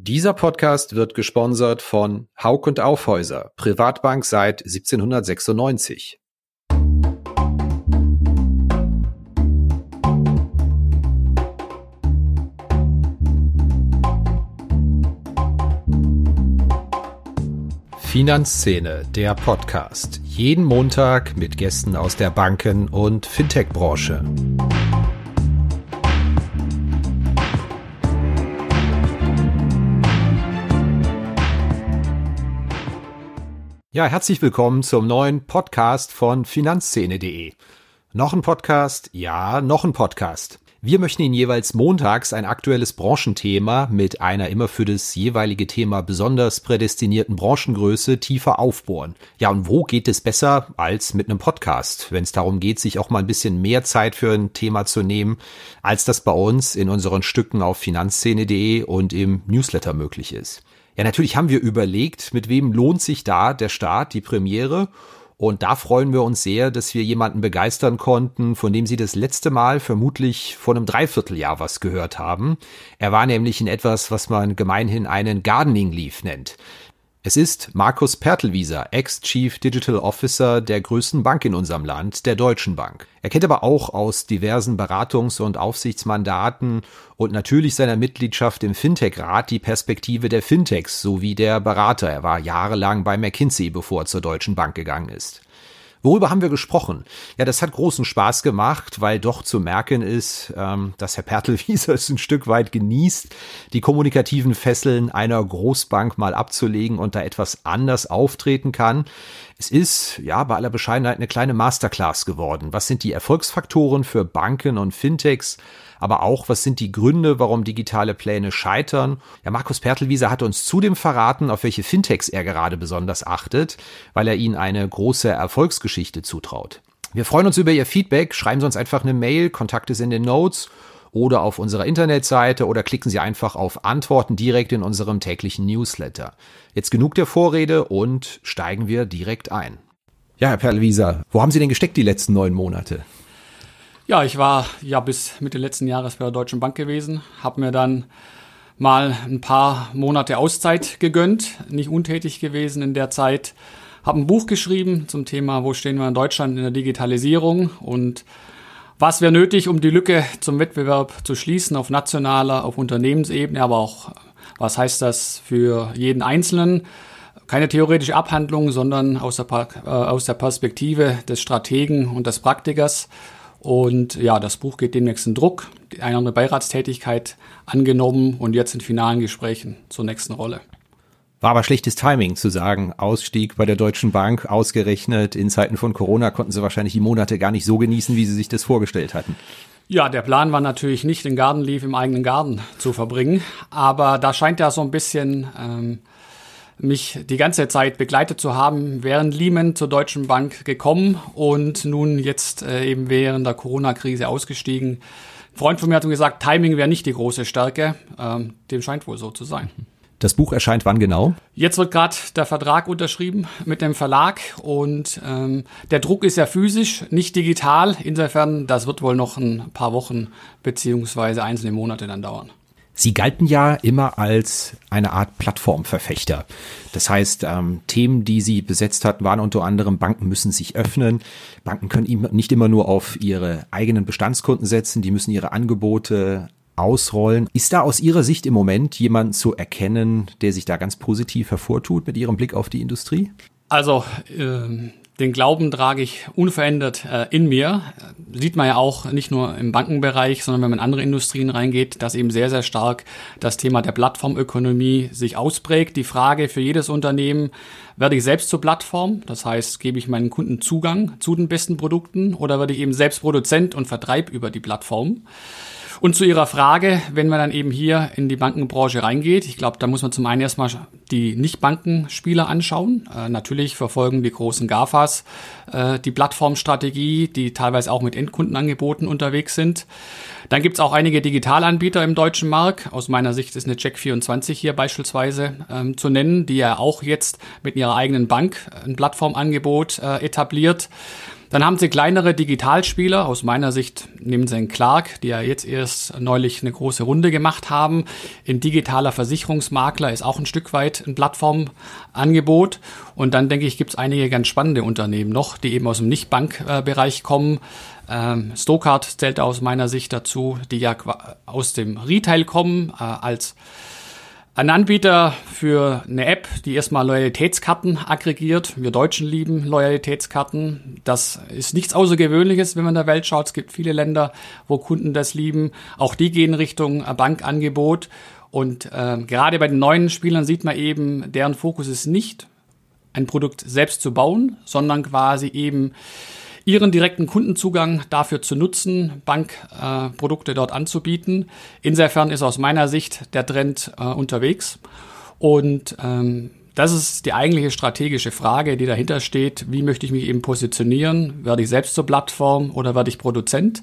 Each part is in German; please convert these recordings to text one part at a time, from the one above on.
Dieser Podcast wird gesponsert von Haug und Aufhäuser, Privatbank seit 1796. Finanzszene, der Podcast. Jeden Montag mit Gästen aus der Banken- und Fintech-Branche. Ja, herzlich willkommen zum neuen Podcast von Finanzszene.de. Noch ein Podcast? Ja, noch ein Podcast. Wir möchten Ihnen jeweils montags ein aktuelles Branchenthema mit einer immer für das jeweilige Thema besonders prädestinierten Branchengröße tiefer aufbohren. Ja, und wo geht es besser als mit einem Podcast, wenn es darum geht, sich auch mal ein bisschen mehr Zeit für ein Thema zu nehmen, als das bei uns in unseren Stücken auf Finanzszene.de und im Newsletter möglich ist. Ja, natürlich haben wir überlegt, mit wem lohnt sich da der Start, die Premiere. Und da freuen wir uns sehr, dass wir jemanden begeistern konnten, von dem Sie das letzte Mal vermutlich vor einem Dreivierteljahr was gehört haben. Er war nämlich in etwas, was man gemeinhin einen Gardening Leaf nennt. Es ist Markus Pertelwieser, Ex-Chief Digital Officer der größten Bank in unserem Land, der Deutschen Bank. Er kennt aber auch aus diversen Beratungs- und Aufsichtsmandaten und natürlich seiner Mitgliedschaft im Fintech-Rat die Perspektive der Fintechs sowie der Berater. Er war jahrelang bei McKinsey, bevor er zur Deutschen Bank gegangen ist. Worüber haben wir gesprochen? Ja, das hat großen Spaß gemacht, weil doch zu merken ist, ähm, dass Herr Pertelwieser es ein Stück weit genießt, die kommunikativen Fesseln einer Großbank mal abzulegen und da etwas anders auftreten kann. Es ist, ja, bei aller Bescheidenheit eine kleine Masterclass geworden. Was sind die Erfolgsfaktoren für Banken und Fintechs? Aber auch, was sind die Gründe, warum digitale Pläne scheitern. Ja, Markus Pertelwieser hat uns zudem verraten, auf welche Fintechs er gerade besonders achtet, weil er ihnen eine große Erfolgsgeschichte zutraut. Wir freuen uns über Ihr Feedback. Schreiben Sie uns einfach eine Mail. Kontakt ist in den Notes oder auf unserer Internetseite oder klicken Sie einfach auf Antworten direkt in unserem täglichen Newsletter. Jetzt genug der Vorrede und steigen wir direkt ein. Ja, Herr Perlwieser, wo haben Sie denn gesteckt die letzten neun Monate? Ja, ich war ja bis Mitte letzten Jahres bei der Deutschen Bank gewesen, habe mir dann mal ein paar Monate Auszeit gegönnt, nicht untätig gewesen in der Zeit, habe ein Buch geschrieben zum Thema, wo stehen wir in Deutschland in der Digitalisierung und was wäre nötig, um die Lücke zum Wettbewerb zu schließen auf nationaler, auf Unternehmensebene, aber auch was heißt das für jeden Einzelnen? Keine theoretische Abhandlung, sondern aus der, äh, aus der Perspektive des Strategen und des Praktikers. Und ja, das Buch geht demnächst in Druck, eine andere Beiratstätigkeit angenommen und jetzt in finalen Gesprächen zur nächsten Rolle. War aber schlechtes Timing zu sagen, Ausstieg bei der Deutschen Bank ausgerechnet. In Zeiten von Corona konnten sie wahrscheinlich die Monate gar nicht so genießen, wie sie sich das vorgestellt hatten. Ja, der Plan war natürlich nicht, den Garden Leaf im eigenen Garten zu verbringen. Aber da scheint ja so ein bisschen ähm, mich die ganze Zeit begleitet zu haben, während Lehman zur Deutschen Bank gekommen und nun jetzt äh, eben während der Corona-Krise ausgestiegen. Ein Freund von mir hat mir gesagt, Timing wäre nicht die große Stärke. Ähm, dem scheint wohl so zu sein. Das Buch erscheint wann genau? Jetzt wird gerade der Vertrag unterschrieben mit dem Verlag und ähm, der Druck ist ja physisch, nicht digital. Insofern, das wird wohl noch ein paar Wochen beziehungsweise einzelne Monate dann dauern. Sie galten ja immer als eine Art Plattformverfechter. Das heißt, ähm, Themen, die Sie besetzt hatten, waren unter anderem, Banken müssen sich öffnen. Banken können nicht immer nur auf ihre eigenen Bestandskunden setzen, die müssen ihre Angebote ausrollen. Ist da aus Ihrer Sicht im Moment jemand zu erkennen, der sich da ganz positiv hervortut mit Ihrem Blick auf die Industrie? Also äh, den Glauben trage ich unverändert äh, in mir. Sieht man ja auch nicht nur im Bankenbereich, sondern wenn man in andere Industrien reingeht, dass eben sehr, sehr stark das Thema der Plattformökonomie sich ausprägt. Die Frage für jedes Unternehmen, werde ich selbst zur Plattform? Das heißt, gebe ich meinen Kunden Zugang zu den besten Produkten oder werde ich eben selbst Produzent und Vertreib über die Plattform? Und zu Ihrer Frage, wenn man dann eben hier in die Bankenbranche reingeht, ich glaube, da muss man zum einen erstmal die Nicht-Bankenspieler anschauen. Äh, natürlich verfolgen die großen GAFAs äh, die Plattformstrategie, die teilweise auch mit Endkundenangeboten unterwegs sind. Dann gibt's auch einige Digitalanbieter im deutschen Markt. Aus meiner Sicht ist eine Check24 hier beispielsweise ähm, zu nennen, die ja auch jetzt mit ihrer eigenen Bank ein Plattformangebot äh, etabliert. Dann haben sie kleinere Digitalspieler. Aus meiner Sicht nehmen sie einen Clark, die ja jetzt erst neulich eine große Runde gemacht haben. In digitaler Versicherungsmakler ist auch ein Stück weit ein Plattformangebot. Und dann denke ich, gibt es einige ganz spannende Unternehmen noch, die eben aus dem Nicht-Bankbereich kommen. Ähm, Stokart zählt aus meiner Sicht dazu, die ja aus dem Retail kommen, äh, als ein Anbieter für eine App, die erstmal Loyalitätskarten aggregiert. Wir Deutschen lieben Loyalitätskarten. Das ist nichts Außergewöhnliches, wenn man in der Welt schaut. Es gibt viele Länder, wo Kunden das lieben. Auch die gehen Richtung Bankangebot. Und äh, gerade bei den neuen Spielern sieht man eben, deren Fokus ist nicht, ein Produkt selbst zu bauen, sondern quasi eben ihren direkten Kundenzugang dafür zu nutzen, Bankprodukte äh, dort anzubieten. Insofern ist aus meiner Sicht der Trend äh, unterwegs. Und ähm, das ist die eigentliche strategische Frage, die dahinter steht. Wie möchte ich mich eben positionieren? Werde ich selbst zur Plattform oder werde ich Produzent?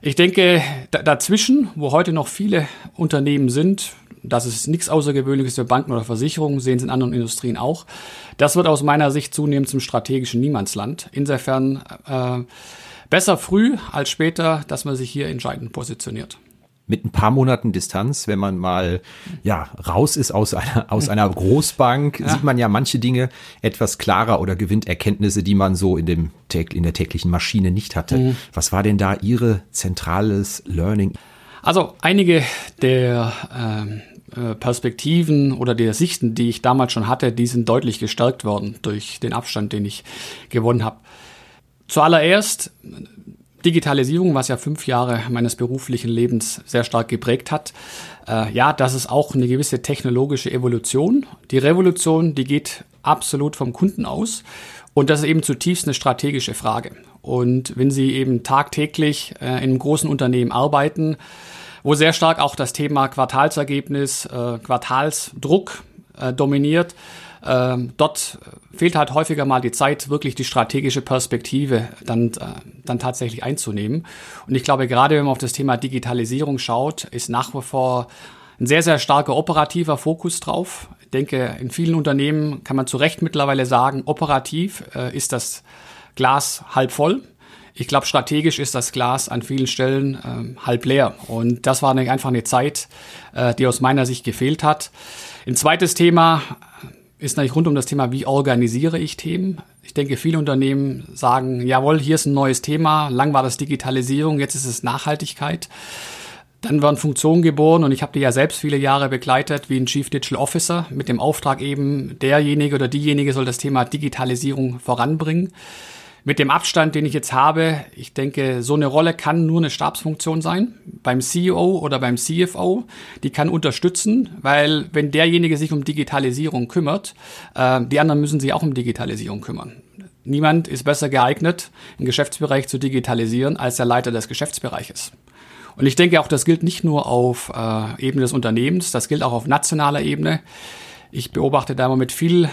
Ich denke, dazwischen, wo heute noch viele Unternehmen sind, das ist nichts Außergewöhnliches für Banken oder Versicherungen, sehen Sie in anderen Industrien auch. Das wird aus meiner Sicht zunehmend zum strategischen Niemandsland. Insofern äh, besser früh als später, dass man sich hier entscheidend positioniert mit ein paar Monaten Distanz, wenn man mal ja raus ist aus einer aus einer Großbank, ja. sieht man ja manche Dinge etwas klarer oder gewinnt Erkenntnisse, die man so in dem in der täglichen Maschine nicht hatte. Mhm. Was war denn da Ihre zentrales Learning? Also einige der ähm, äh, Perspektiven oder der Sichten, die ich damals schon hatte, die sind deutlich gestärkt worden durch den Abstand, den ich gewonnen habe. Zuallererst Digitalisierung, was ja fünf Jahre meines beruflichen Lebens sehr stark geprägt hat. Äh, ja, das ist auch eine gewisse technologische Evolution. Die Revolution, die geht absolut vom Kunden aus. Und das ist eben zutiefst eine strategische Frage. Und wenn Sie eben tagtäglich äh, in einem großen Unternehmen arbeiten, wo sehr stark auch das Thema Quartalsergebnis, äh, Quartalsdruck äh, dominiert. Ähm, dort fehlt halt häufiger mal die Zeit, wirklich die strategische Perspektive dann, äh, dann tatsächlich einzunehmen. Und ich glaube, gerade wenn man auf das Thema Digitalisierung schaut, ist nach wie vor ein sehr, sehr starker operativer Fokus drauf. Ich denke, in vielen Unternehmen kann man zu Recht mittlerweile sagen, operativ äh, ist das Glas halb voll ich glaube, strategisch ist das Glas an vielen Stellen äh, halb leer. Und das war eine, einfach eine Zeit, äh, die aus meiner Sicht gefehlt hat. Ein zweites Thema ist natürlich rund um das Thema, wie organisiere ich Themen. Ich denke, viele Unternehmen sagen, jawohl, hier ist ein neues Thema, lang war das Digitalisierung, jetzt ist es Nachhaltigkeit. Dann werden Funktionen geboren und ich habe die ja selbst viele Jahre begleitet wie ein Chief Digital Officer mit dem Auftrag eben, derjenige oder diejenige soll das Thema Digitalisierung voranbringen mit dem Abstand, den ich jetzt habe, ich denke, so eine Rolle kann nur eine Stabsfunktion sein beim CEO oder beim CFO. Die kann unterstützen, weil wenn derjenige sich um Digitalisierung kümmert, äh, die anderen müssen sich auch um Digitalisierung kümmern. Niemand ist besser geeignet, einen Geschäftsbereich zu digitalisieren, als der Leiter des Geschäftsbereiches. Und ich denke auch, das gilt nicht nur auf äh, Ebene des Unternehmens, das gilt auch auf nationaler Ebene. Ich beobachte da immer mit viel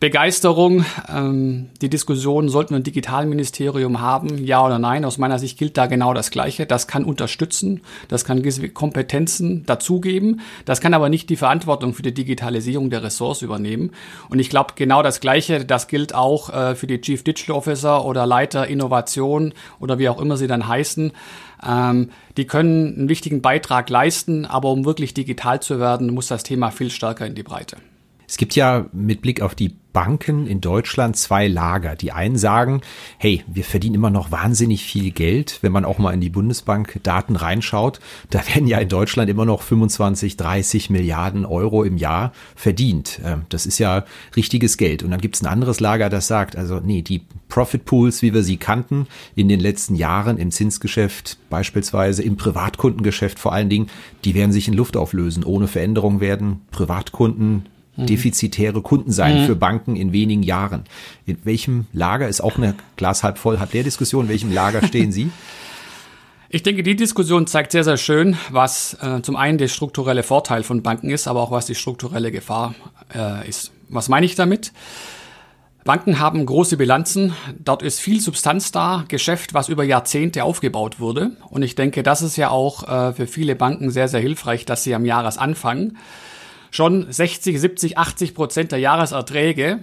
Begeisterung. Ähm, die Diskussion, sollten wir ein Digitalministerium haben, ja oder nein? Aus meiner Sicht gilt da genau das Gleiche. Das kann unterstützen, das kann Kompetenzen dazugeben, das kann aber nicht die Verantwortung für die Digitalisierung der Ressorts übernehmen. Und ich glaube, genau das Gleiche, das gilt auch äh, für die Chief Digital Officer oder Leiter Innovation oder wie auch immer sie dann heißen. Ähm, die können einen wichtigen Beitrag leisten, aber um wirklich digital zu werden, muss das Thema viel stärker in die Breite. Es gibt ja mit Blick auf die Banken in Deutschland zwei Lager. Die einen sagen, hey, wir verdienen immer noch wahnsinnig viel Geld. Wenn man auch mal in die Bundesbank-Daten reinschaut, da werden ja in Deutschland immer noch 25, 30 Milliarden Euro im Jahr verdient. Ähm, das ist ja richtiges Geld. Und dann gibt es ein anderes Lager, das sagt, also nee, die Profit Pools, wie wir sie kannten, in den letzten Jahren im Zinsgeschäft, beispielsweise im Privatkundengeschäft vor allen Dingen, die werden sich in Luft auflösen. Ohne Veränderung werden Privatkunden. Defizitäre Kunden sein mhm. für Banken in wenigen Jahren. In welchem Lager ist auch eine Glas halb voll, hat der Diskussion, in welchem Lager stehen Sie? Ich denke, die Diskussion zeigt sehr, sehr schön, was äh, zum einen der strukturelle Vorteil von Banken ist, aber auch was die strukturelle Gefahr äh, ist. Was meine ich damit? Banken haben große Bilanzen, dort ist viel Substanz da, Geschäft, was über Jahrzehnte aufgebaut wurde. Und ich denke, das ist ja auch äh, für viele Banken sehr, sehr hilfreich, dass sie am Jahresanfang schon 60, 70, 80 Prozent der Jahreserträge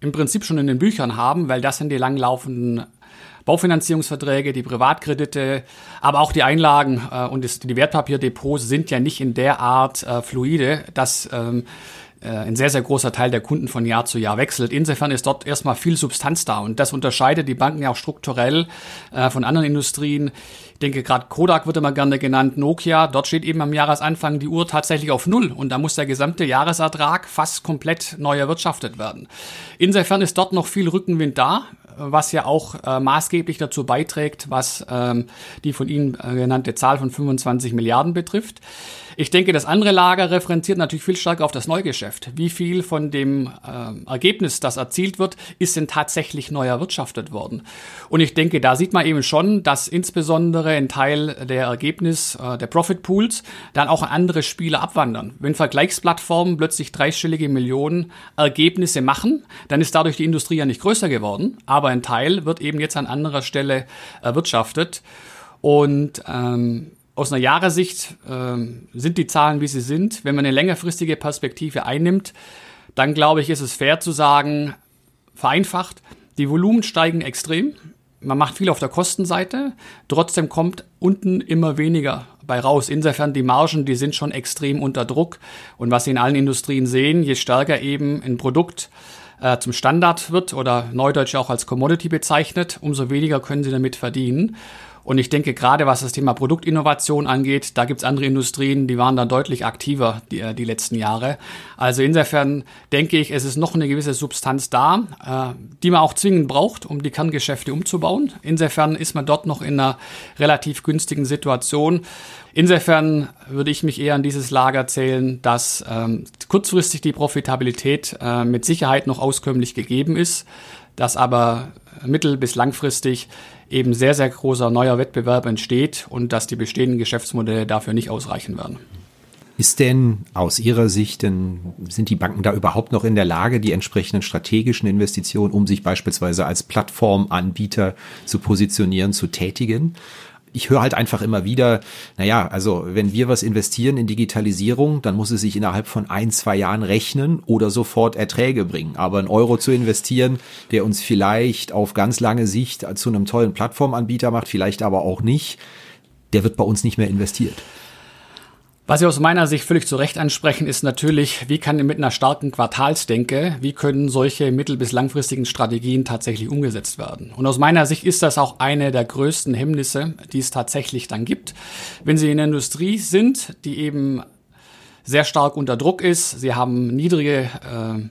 im Prinzip schon in den Büchern haben, weil das sind die langlaufenden Baufinanzierungsverträge, die Privatkredite, aber auch die Einlagen äh, und das, die Wertpapierdepots sind ja nicht in der Art äh, fluide, dass ähm, äh, ein sehr, sehr großer Teil der Kunden von Jahr zu Jahr wechselt. Insofern ist dort erstmal viel Substanz da und das unterscheidet die Banken ja auch strukturell äh, von anderen Industrien. Ich denke, gerade Kodak wird immer gerne genannt, Nokia, dort steht eben am Jahresanfang die Uhr tatsächlich auf Null und da muss der gesamte Jahresertrag fast komplett neu erwirtschaftet werden. Insofern ist dort noch viel Rückenwind da was ja auch äh, maßgeblich dazu beiträgt, was ähm, die von Ihnen äh, genannte Zahl von 25 Milliarden betrifft. Ich denke, das andere Lager referenziert natürlich viel stärker auf das Neugeschäft. Wie viel von dem äh, Ergebnis, das erzielt wird, ist denn tatsächlich neu erwirtschaftet worden? Und ich denke, da sieht man eben schon, dass insbesondere ein Teil der Ergebnis äh, der Profit Pools dann auch andere Spiele abwandern. Wenn Vergleichsplattformen plötzlich dreistellige Millionen Ergebnisse machen, dann ist dadurch die Industrie ja nicht größer geworden, aber ein Teil wird eben jetzt an anderer Stelle erwirtschaftet. Und ähm, aus einer Jahressicht äh, sind die Zahlen, wie sie sind. Wenn man eine längerfristige Perspektive einnimmt, dann glaube ich, ist es fair zu sagen, vereinfacht, die Volumen steigen extrem. Man macht viel auf der Kostenseite. Trotzdem kommt unten immer weniger bei raus. Insofern die Margen, die sind schon extrem unter Druck. Und was Sie in allen Industrien sehen, je stärker eben ein Produkt äh, zum Standard wird oder neudeutsch auch als Commodity bezeichnet, umso weniger können Sie damit verdienen. Und ich denke, gerade was das Thema Produktinnovation angeht, da gibt es andere Industrien, die waren da deutlich aktiver die, äh, die letzten Jahre. Also insofern denke ich, es ist noch eine gewisse Substanz da, äh, die man auch zwingend braucht, um die Kerngeschäfte umzubauen. Insofern ist man dort noch in einer relativ günstigen Situation. Insofern würde ich mich eher an dieses Lager zählen, dass ähm, kurzfristig die Profitabilität äh, mit Sicherheit noch auskömmlich gegeben ist, dass aber mittel- bis langfristig eben sehr, sehr großer neuer Wettbewerb entsteht und dass die bestehenden Geschäftsmodelle dafür nicht ausreichen werden. Ist denn aus Ihrer Sicht, denn sind die Banken da überhaupt noch in der Lage, die entsprechenden strategischen Investitionen, um sich beispielsweise als Plattformanbieter zu positionieren, zu tätigen? Ich höre halt einfach immer wieder, naja, also wenn wir was investieren in Digitalisierung, dann muss es sich innerhalb von ein, zwei Jahren rechnen oder sofort Erträge bringen. Aber ein Euro zu investieren, der uns vielleicht auf ganz lange Sicht zu einem tollen Plattformanbieter macht, vielleicht aber auch nicht, der wird bei uns nicht mehr investiert. Was Sie aus meiner Sicht völlig zu Recht ansprechen, ist natürlich, wie kann mit einer starken Quartalsdenke, wie können solche mittel- bis langfristigen Strategien tatsächlich umgesetzt werden? Und aus meiner Sicht ist das auch eine der größten Hemmnisse, die es tatsächlich dann gibt. Wenn Sie in der Industrie sind, die eben sehr stark unter Druck ist, Sie haben niedrige äh,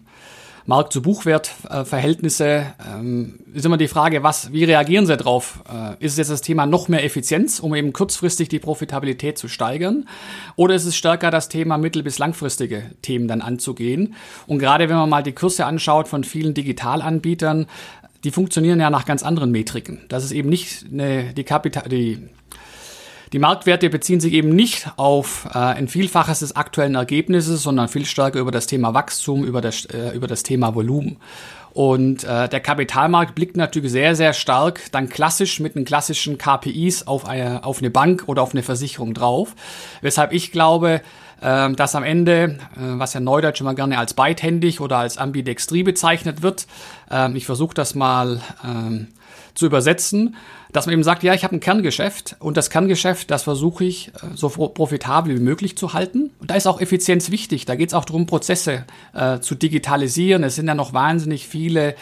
Markt-zu-Buchwert-Verhältnisse, ähm, ist immer die Frage, was, wie reagieren Sie darauf? Äh, ist es jetzt das Thema noch mehr Effizienz, um eben kurzfristig die Profitabilität zu steigern? Oder ist es stärker das Thema mittel- bis langfristige Themen dann anzugehen? Und gerade wenn man mal die Kurse anschaut von vielen Digitalanbietern, die funktionieren ja nach ganz anderen Metriken. Das ist eben nicht eine, die, Kapital, die die Marktwerte beziehen sich eben nicht auf äh, ein Vielfaches des aktuellen Ergebnisses, sondern viel stärker über das Thema Wachstum, über das, äh, über das Thema Volumen. Und äh, der Kapitalmarkt blickt natürlich sehr, sehr stark dann klassisch mit den klassischen KPIs auf eine, auf eine Bank oder auf eine Versicherung drauf. Weshalb ich glaube, äh, dass am Ende, äh, was ja neudeutsch immer gerne als beidhändig oder als ambidextrie bezeichnet wird, äh, ich versuche das mal äh, zu übersetzen, dass man eben sagt, ja, ich habe ein Kerngeschäft und das Kerngeschäft, das versuche ich äh, so profitabel wie möglich zu halten. Und da ist auch Effizienz wichtig. Da geht es auch darum, Prozesse äh, zu digitalisieren. Es sind ja noch wahnsinnig viele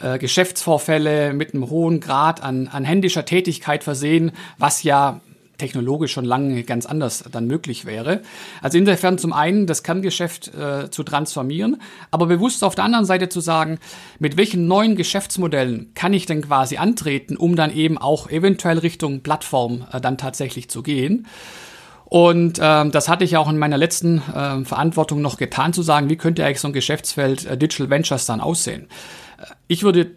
äh, Geschäftsvorfälle mit einem hohen Grad an, an händischer Tätigkeit versehen, was ja technologisch schon lange ganz anders dann möglich wäre. Also insofern zum einen das Kerngeschäft äh, zu transformieren, aber bewusst auf der anderen Seite zu sagen, mit welchen neuen Geschäftsmodellen kann ich denn quasi antreten, um dann eben auch eventuell Richtung Plattform äh, dann tatsächlich zu gehen. Und ähm, das hatte ich auch in meiner letzten äh, Verantwortung noch getan, zu sagen, wie könnte eigentlich so ein Geschäftsfeld äh, Digital Ventures dann aussehen. Äh, ich würde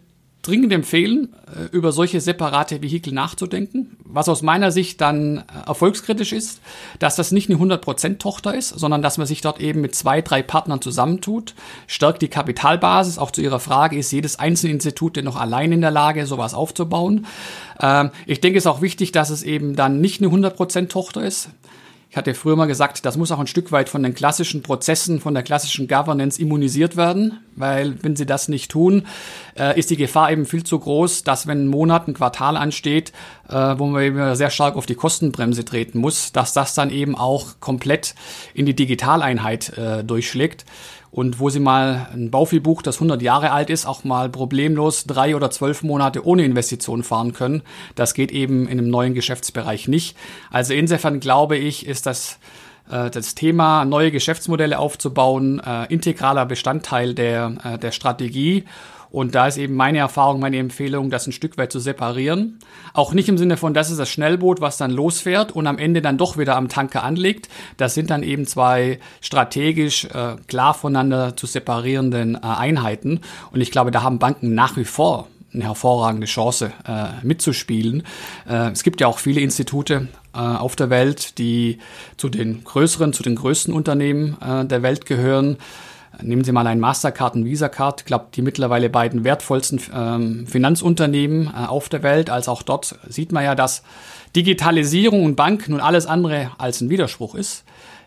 dringend empfehlen, äh, über solche separate Vehikel nachzudenken. Was aus meiner Sicht dann äh, erfolgskritisch ist, dass das nicht eine 100% Tochter ist, sondern dass man sich dort eben mit zwei, drei Partnern zusammentut, stärkt die Kapitalbasis. Auch zu Ihrer Frage, ist jedes einzelne Institut denn noch allein in der Lage, sowas aufzubauen? Ähm, ich denke, es ist auch wichtig, dass es eben dann nicht eine 100% Tochter ist. Ich hatte früher mal gesagt, das muss auch ein Stück weit von den klassischen Prozessen, von der klassischen Governance immunisiert werden, weil wenn sie das nicht tun, äh, ist die Gefahr eben viel zu groß, dass wenn ein Monat, ein Quartal ansteht, äh, wo man eben sehr stark auf die Kostenbremse treten muss, dass das dann eben auch komplett in die Digitaleinheit äh, durchschlägt und wo sie mal ein Bauviehbuch, das 100 Jahre alt ist, auch mal problemlos drei oder zwölf Monate ohne Investition fahren können. Das geht eben in einem neuen Geschäftsbereich nicht. Also insofern glaube ich, ist das äh, das Thema, neue Geschäftsmodelle aufzubauen, äh, integraler Bestandteil der, äh, der Strategie. Und da ist eben meine Erfahrung, meine Empfehlung, das ein Stück weit zu separieren. Auch nicht im Sinne von, das ist das Schnellboot, was dann losfährt und am Ende dann doch wieder am Tanker anlegt. Das sind dann eben zwei strategisch äh, klar voneinander zu separierenden äh, Einheiten. Und ich glaube, da haben Banken nach wie vor eine hervorragende Chance äh, mitzuspielen. Äh, es gibt ja auch viele Institute äh, auf der Welt, die zu den größeren, zu den größten Unternehmen äh, der Welt gehören. Nehmen Sie mal ein Mastercard und Visa Card, ich glaube, die mittlerweile beiden wertvollsten ähm, Finanzunternehmen äh, auf der Welt. Als auch dort sieht man ja, dass Digitalisierung und Bank nun alles andere als ein Widerspruch ist.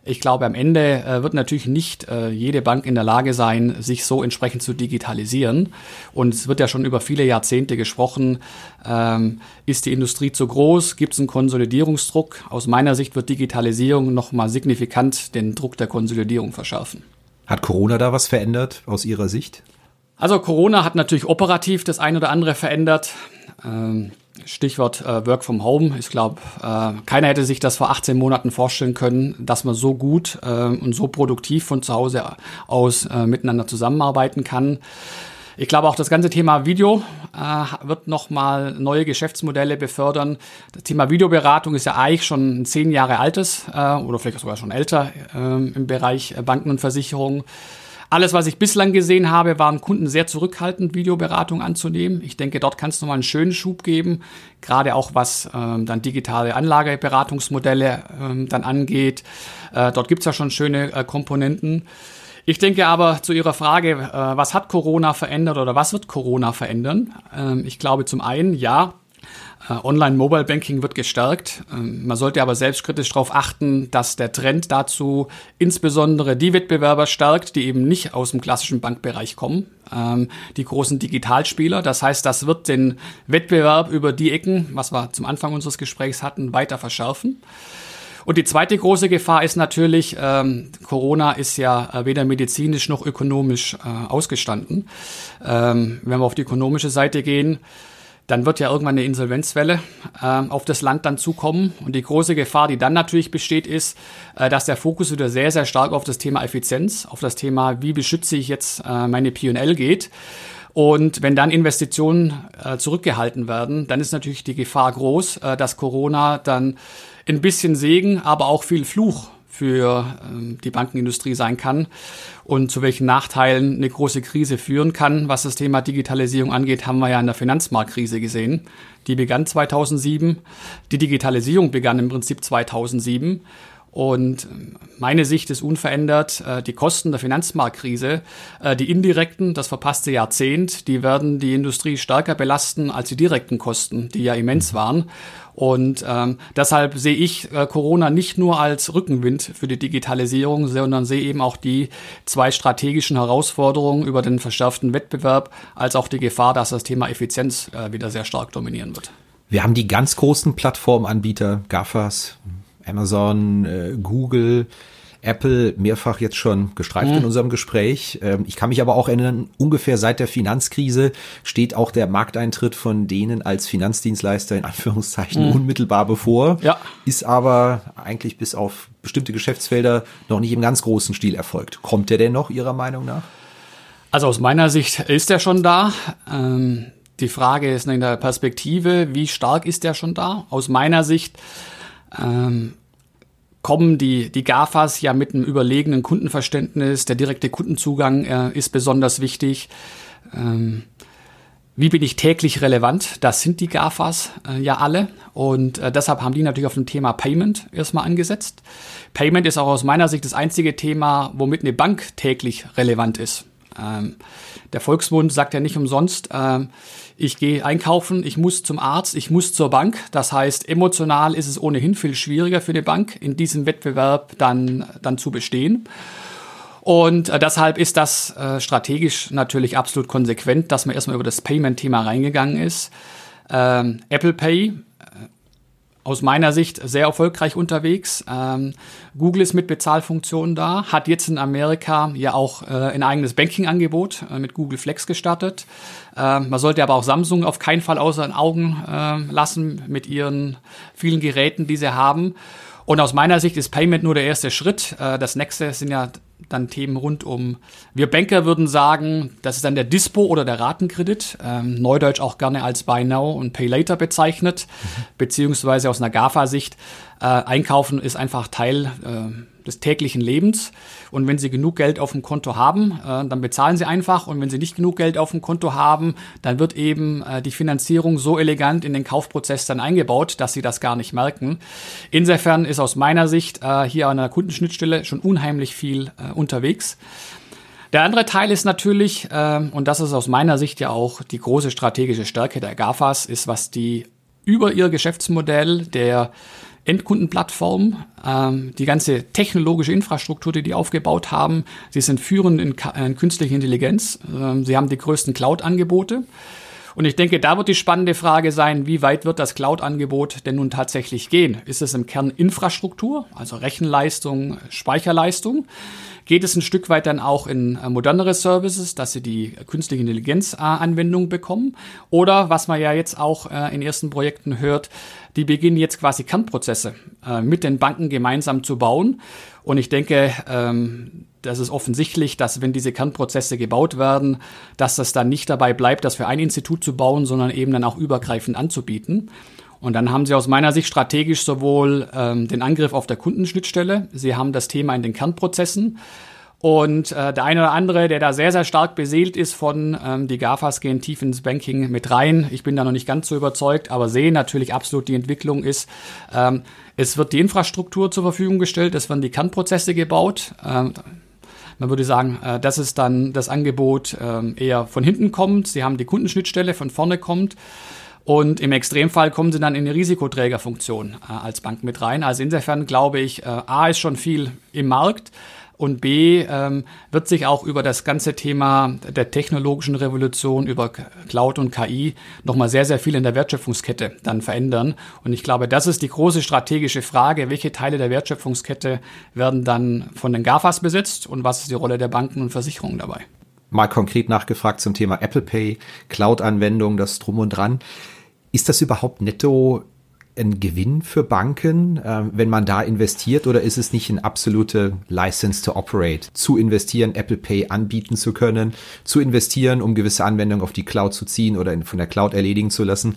Ich glaube, am Ende äh, wird natürlich nicht äh, jede Bank in der Lage sein, sich so entsprechend zu digitalisieren. Und es wird ja schon über viele Jahrzehnte gesprochen, ähm, ist die Industrie zu groß, gibt es einen Konsolidierungsdruck. Aus meiner Sicht wird Digitalisierung nochmal signifikant den Druck der Konsolidierung verschärfen. Hat Corona da was verändert aus Ihrer Sicht? Also Corona hat natürlich operativ das ein oder andere verändert. Ähm, Stichwort äh, Work from Home. Ich glaube, äh, keiner hätte sich das vor 18 Monaten vorstellen können, dass man so gut äh, und so produktiv von zu Hause aus äh, miteinander zusammenarbeiten kann. Ich glaube auch das ganze Thema Video äh, wird nochmal neue Geschäftsmodelle befördern. Das Thema Videoberatung ist ja eigentlich schon zehn Jahre altes äh, oder vielleicht sogar schon älter äh, im Bereich Banken und Versicherungen. Alles, was ich bislang gesehen habe, waren Kunden sehr zurückhaltend, Videoberatung anzunehmen. Ich denke, dort kann es nochmal einen schönen Schub geben, gerade auch was ähm, dann digitale Anlageberatungsmodelle ähm, dann angeht. Äh, dort gibt es ja schon schöne äh, Komponenten. Ich denke aber zu Ihrer Frage, äh, was hat Corona verändert oder was wird Corona verändern? Ähm, ich glaube zum einen, ja, äh, Online-Mobile-Banking wird gestärkt. Ähm, man sollte aber selbstkritisch darauf achten, dass der Trend dazu insbesondere die Wettbewerber stärkt, die eben nicht aus dem klassischen Bankbereich kommen, ähm, die großen Digitalspieler. Das heißt, das wird den Wettbewerb über die Ecken, was wir zum Anfang unseres Gesprächs hatten, weiter verschärfen. Und die zweite große Gefahr ist natürlich, ähm, Corona ist ja äh, weder medizinisch noch ökonomisch äh, ausgestanden. Ähm, wenn wir auf die ökonomische Seite gehen, dann wird ja irgendwann eine Insolvenzwelle äh, auf das Land dann zukommen. Und die große Gefahr, die dann natürlich besteht, ist, äh, dass der Fokus wieder sehr, sehr stark auf das Thema Effizienz, auf das Thema, wie beschütze ich jetzt äh, meine P&L geht. Und wenn dann Investitionen äh, zurückgehalten werden, dann ist natürlich die Gefahr groß, äh, dass Corona dann ein bisschen Segen, aber auch viel Fluch für ähm, die Bankenindustrie sein kann und zu welchen Nachteilen eine große Krise führen kann. Was das Thema Digitalisierung angeht, haben wir ja in der Finanzmarktkrise gesehen. Die begann 2007. Die Digitalisierung begann im Prinzip 2007. Und meine Sicht ist unverändert, äh, die Kosten der Finanzmarktkrise, äh, die indirekten, das verpasste Jahrzehnt, die werden die Industrie stärker belasten als die direkten Kosten, die ja immens waren. Und ähm, deshalb sehe ich äh, Corona nicht nur als Rückenwind für die Digitalisierung, sondern sehe eben auch die zwei strategischen Herausforderungen über den verschärften Wettbewerb, als auch die Gefahr, dass das Thema Effizienz äh, wieder sehr stark dominieren wird. Wir haben die ganz großen Plattformanbieter, GAFAs, Amazon, äh, Google, Apple mehrfach jetzt schon gestreift mhm. in unserem Gespräch. Ähm, ich kann mich aber auch erinnern, ungefähr seit der Finanzkrise steht auch der Markteintritt von denen als Finanzdienstleister in Anführungszeichen mhm. unmittelbar bevor. Ja. Ist aber eigentlich bis auf bestimmte Geschäftsfelder noch nicht im ganz großen Stil erfolgt. Kommt der denn noch Ihrer Meinung nach? Also aus meiner Sicht ist er schon da. Ähm, die Frage ist in der Perspektive, wie stark ist der schon da? Aus meiner Sicht ähm, kommen die, die GAFAs ja mit einem überlegenen Kundenverständnis. Der direkte Kundenzugang äh, ist besonders wichtig. Ähm, wie bin ich täglich relevant? Das sind die GAFAs äh, ja alle. Und äh, deshalb haben die natürlich auf dem Thema Payment erstmal angesetzt. Payment ist auch aus meiner Sicht das einzige Thema, womit eine Bank täglich relevant ist. Ähm, der Volksmund sagt ja nicht umsonst, ähm, ich gehe einkaufen, ich muss zum Arzt, ich muss zur Bank. Das heißt, emotional ist es ohnehin viel schwieriger für eine Bank, in diesem Wettbewerb dann, dann zu bestehen. Und äh, deshalb ist das äh, strategisch natürlich absolut konsequent, dass man erstmal über das Payment-Thema reingegangen ist. Ähm, Apple Pay aus meiner Sicht sehr erfolgreich unterwegs. Ähm, Google ist mit Bezahlfunktionen da, hat jetzt in Amerika ja auch äh, ein eigenes Banking-Angebot äh, mit Google Flex gestartet. Äh, man sollte aber auch Samsung auf keinen Fall außer den Augen äh, lassen mit ihren vielen Geräten, die sie haben. Und aus meiner Sicht ist Payment nur der erste Schritt. Äh, das nächste sind ja dann Themen rund um, wir Banker würden sagen, das ist dann der Dispo oder der Ratenkredit, ähm, neudeutsch auch gerne als Buy Now und Pay Later bezeichnet, mhm. beziehungsweise aus einer GAFA-Sicht, äh, Einkaufen ist einfach Teil äh, des täglichen Lebens. Und wenn Sie genug Geld auf dem Konto haben, äh, dann bezahlen Sie einfach. Und wenn Sie nicht genug Geld auf dem Konto haben, dann wird eben äh, die Finanzierung so elegant in den Kaufprozess dann eingebaut, dass Sie das gar nicht merken. Insofern ist aus meiner Sicht äh, hier an der Kundenschnittstelle schon unheimlich viel äh, unterwegs. Der andere Teil ist natürlich, äh, und das ist aus meiner Sicht ja auch die große strategische Stärke der GAFAs, ist, was die über ihr Geschäftsmodell der Endkundenplattform, ähm, die ganze technologische Infrastruktur, die die aufgebaut haben. Sie sind führend in, künstlicher Intelligenz. Ähm, sie haben die größten Cloud-Angebote. Und ich denke, da wird die spannende Frage sein, wie weit wird das Cloud-Angebot denn nun tatsächlich gehen? Ist es im Kern Infrastruktur, also Rechenleistung, Speicherleistung? Geht es ein Stück weit dann auch in äh, modernere Services, dass sie die künstliche Intelligenz-Anwendung bekommen? Oder was man ja jetzt auch äh, in ersten Projekten hört, die beginnen jetzt quasi Kernprozesse äh, mit den Banken gemeinsam zu bauen. Und ich denke, ähm, das ist offensichtlich, dass wenn diese Kernprozesse gebaut werden, dass das dann nicht dabei bleibt, das für ein Institut zu bauen, sondern eben dann auch übergreifend anzubieten. Und dann haben sie aus meiner Sicht strategisch sowohl ähm, den Angriff auf der Kundenschnittstelle, sie haben das Thema in den Kernprozessen, und äh, der eine oder andere, der da sehr, sehr stark beseelt ist von ähm, die GAFAs gehen tief ins Banking mit rein. Ich bin da noch nicht ganz so überzeugt, aber sehe natürlich absolut die Entwicklung ist, ähm, es wird die Infrastruktur zur Verfügung gestellt, es werden die Kernprozesse gebaut. Ähm, man würde sagen, äh, das ist dann das Angebot ähm, eher von hinten kommt. Sie haben die Kundenschnittstelle von vorne kommt. Und im Extremfall kommen sie dann in eine Risikoträgerfunktion äh, als Bank mit rein. Also insofern glaube ich, äh, A ist schon viel im Markt. Und B ähm, wird sich auch über das ganze Thema der technologischen Revolution, über Cloud und KI nochmal sehr, sehr viel in der Wertschöpfungskette dann verändern. Und ich glaube, das ist die große strategische Frage, welche Teile der Wertschöpfungskette werden dann von den GAFAs besetzt und was ist die Rolle der Banken und Versicherungen dabei? Mal konkret nachgefragt zum Thema Apple Pay, Cloud-Anwendung, das drum und dran. Ist das überhaupt netto ein Gewinn für Banken, äh, wenn man da investiert oder ist es nicht ein absolute License to Operate, zu investieren, Apple Pay anbieten zu können, zu investieren, um gewisse Anwendungen auf die Cloud zu ziehen oder von der Cloud erledigen zu lassen?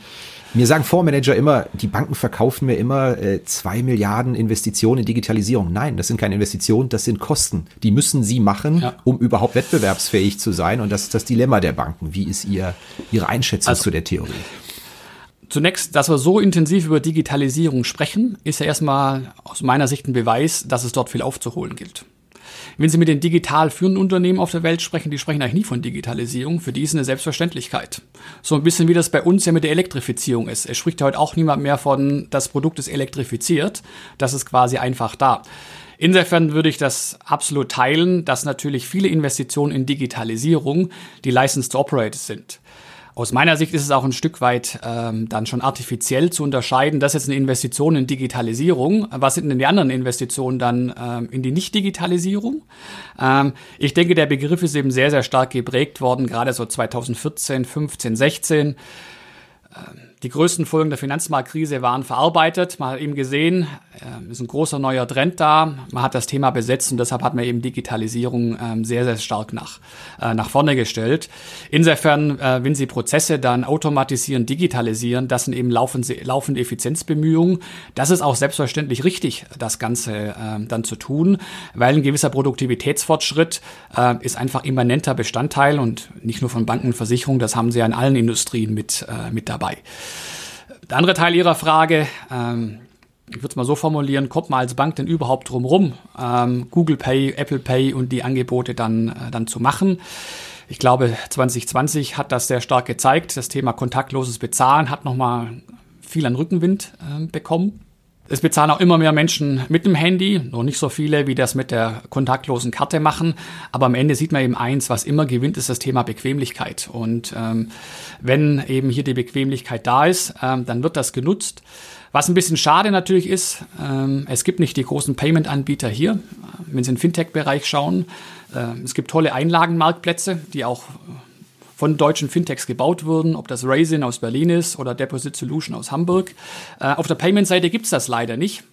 Mir sagen Fondsmanager immer, die Banken verkaufen mir immer äh, zwei Milliarden Investitionen in Digitalisierung. Nein, das sind keine Investitionen, das sind Kosten. Die müssen sie machen, ja. um überhaupt wettbewerbsfähig zu sein. Und das ist das Dilemma der Banken. Wie ist ihr, Ihre Einschätzung also, zu der Theorie? Zunächst, dass wir so intensiv über Digitalisierung sprechen, ist ja erstmal aus meiner Sicht ein Beweis, dass es dort viel aufzuholen gilt. Wenn Sie mit den digital führenden Unternehmen auf der Welt sprechen, die sprechen eigentlich nie von Digitalisierung. Für die ist eine Selbstverständlichkeit. So ein bisschen wie das bei uns ja mit der Elektrifizierung ist. Es spricht heute auch niemand mehr von, das Produkt ist elektrifiziert. Das ist quasi einfach da. Insofern würde ich das absolut teilen, dass natürlich viele Investitionen in Digitalisierung die License to Operate sind. Aus meiner Sicht ist es auch ein Stück weit ähm, dann schon artifiziell zu unterscheiden. Das ist jetzt eine Investition in Digitalisierung. Was sind denn die anderen Investitionen dann ähm, in die Nicht-Digitalisierung? Ähm, ich denke, der Begriff ist eben sehr, sehr stark geprägt worden, gerade so 2014, 15, 16. Die größten Folgen der Finanzmarktkrise waren verarbeitet. Man hat eben gesehen, äh, ist ein großer neuer Trend da. Man hat das Thema besetzt und deshalb hat man eben Digitalisierung ähm, sehr, sehr stark nach, äh, nach vorne gestellt. Insofern, äh, wenn Sie Prozesse dann automatisieren, digitalisieren, das sind eben laufende, laufende Effizienzbemühungen. Das ist auch selbstverständlich richtig, das Ganze äh, dann zu tun, weil ein gewisser Produktivitätsfortschritt äh, ist einfach immanenter Bestandteil und nicht nur von Banken und Versicherungen, das haben Sie ja in allen Industrien mit, äh, mit dabei. Der andere Teil Ihrer Frage, ähm, ich würde es mal so formulieren, kommt man als Bank denn überhaupt drum rum, ähm, Google Pay, Apple Pay und die Angebote dann, äh, dann zu machen? Ich glaube, 2020 hat das sehr stark gezeigt. Das Thema kontaktloses Bezahlen hat nochmal viel an Rückenwind äh, bekommen. Es bezahlen auch immer mehr Menschen mit dem Handy, noch nicht so viele, wie das mit der kontaktlosen Karte machen. Aber am Ende sieht man eben eins, was immer gewinnt, ist das Thema Bequemlichkeit. Und ähm, wenn eben hier die Bequemlichkeit da ist, ähm, dann wird das genutzt. Was ein bisschen schade natürlich ist, ähm, es gibt nicht die großen Payment-Anbieter hier. Wenn Sie in den Fintech-Bereich schauen, äh, es gibt tolle Einlagenmarktplätze, die auch von deutschen Fintechs gebaut wurden, ob das Raisin aus Berlin ist oder Deposit Solution aus Hamburg. Äh, auf der Payment-Seite gibt es das leider nicht.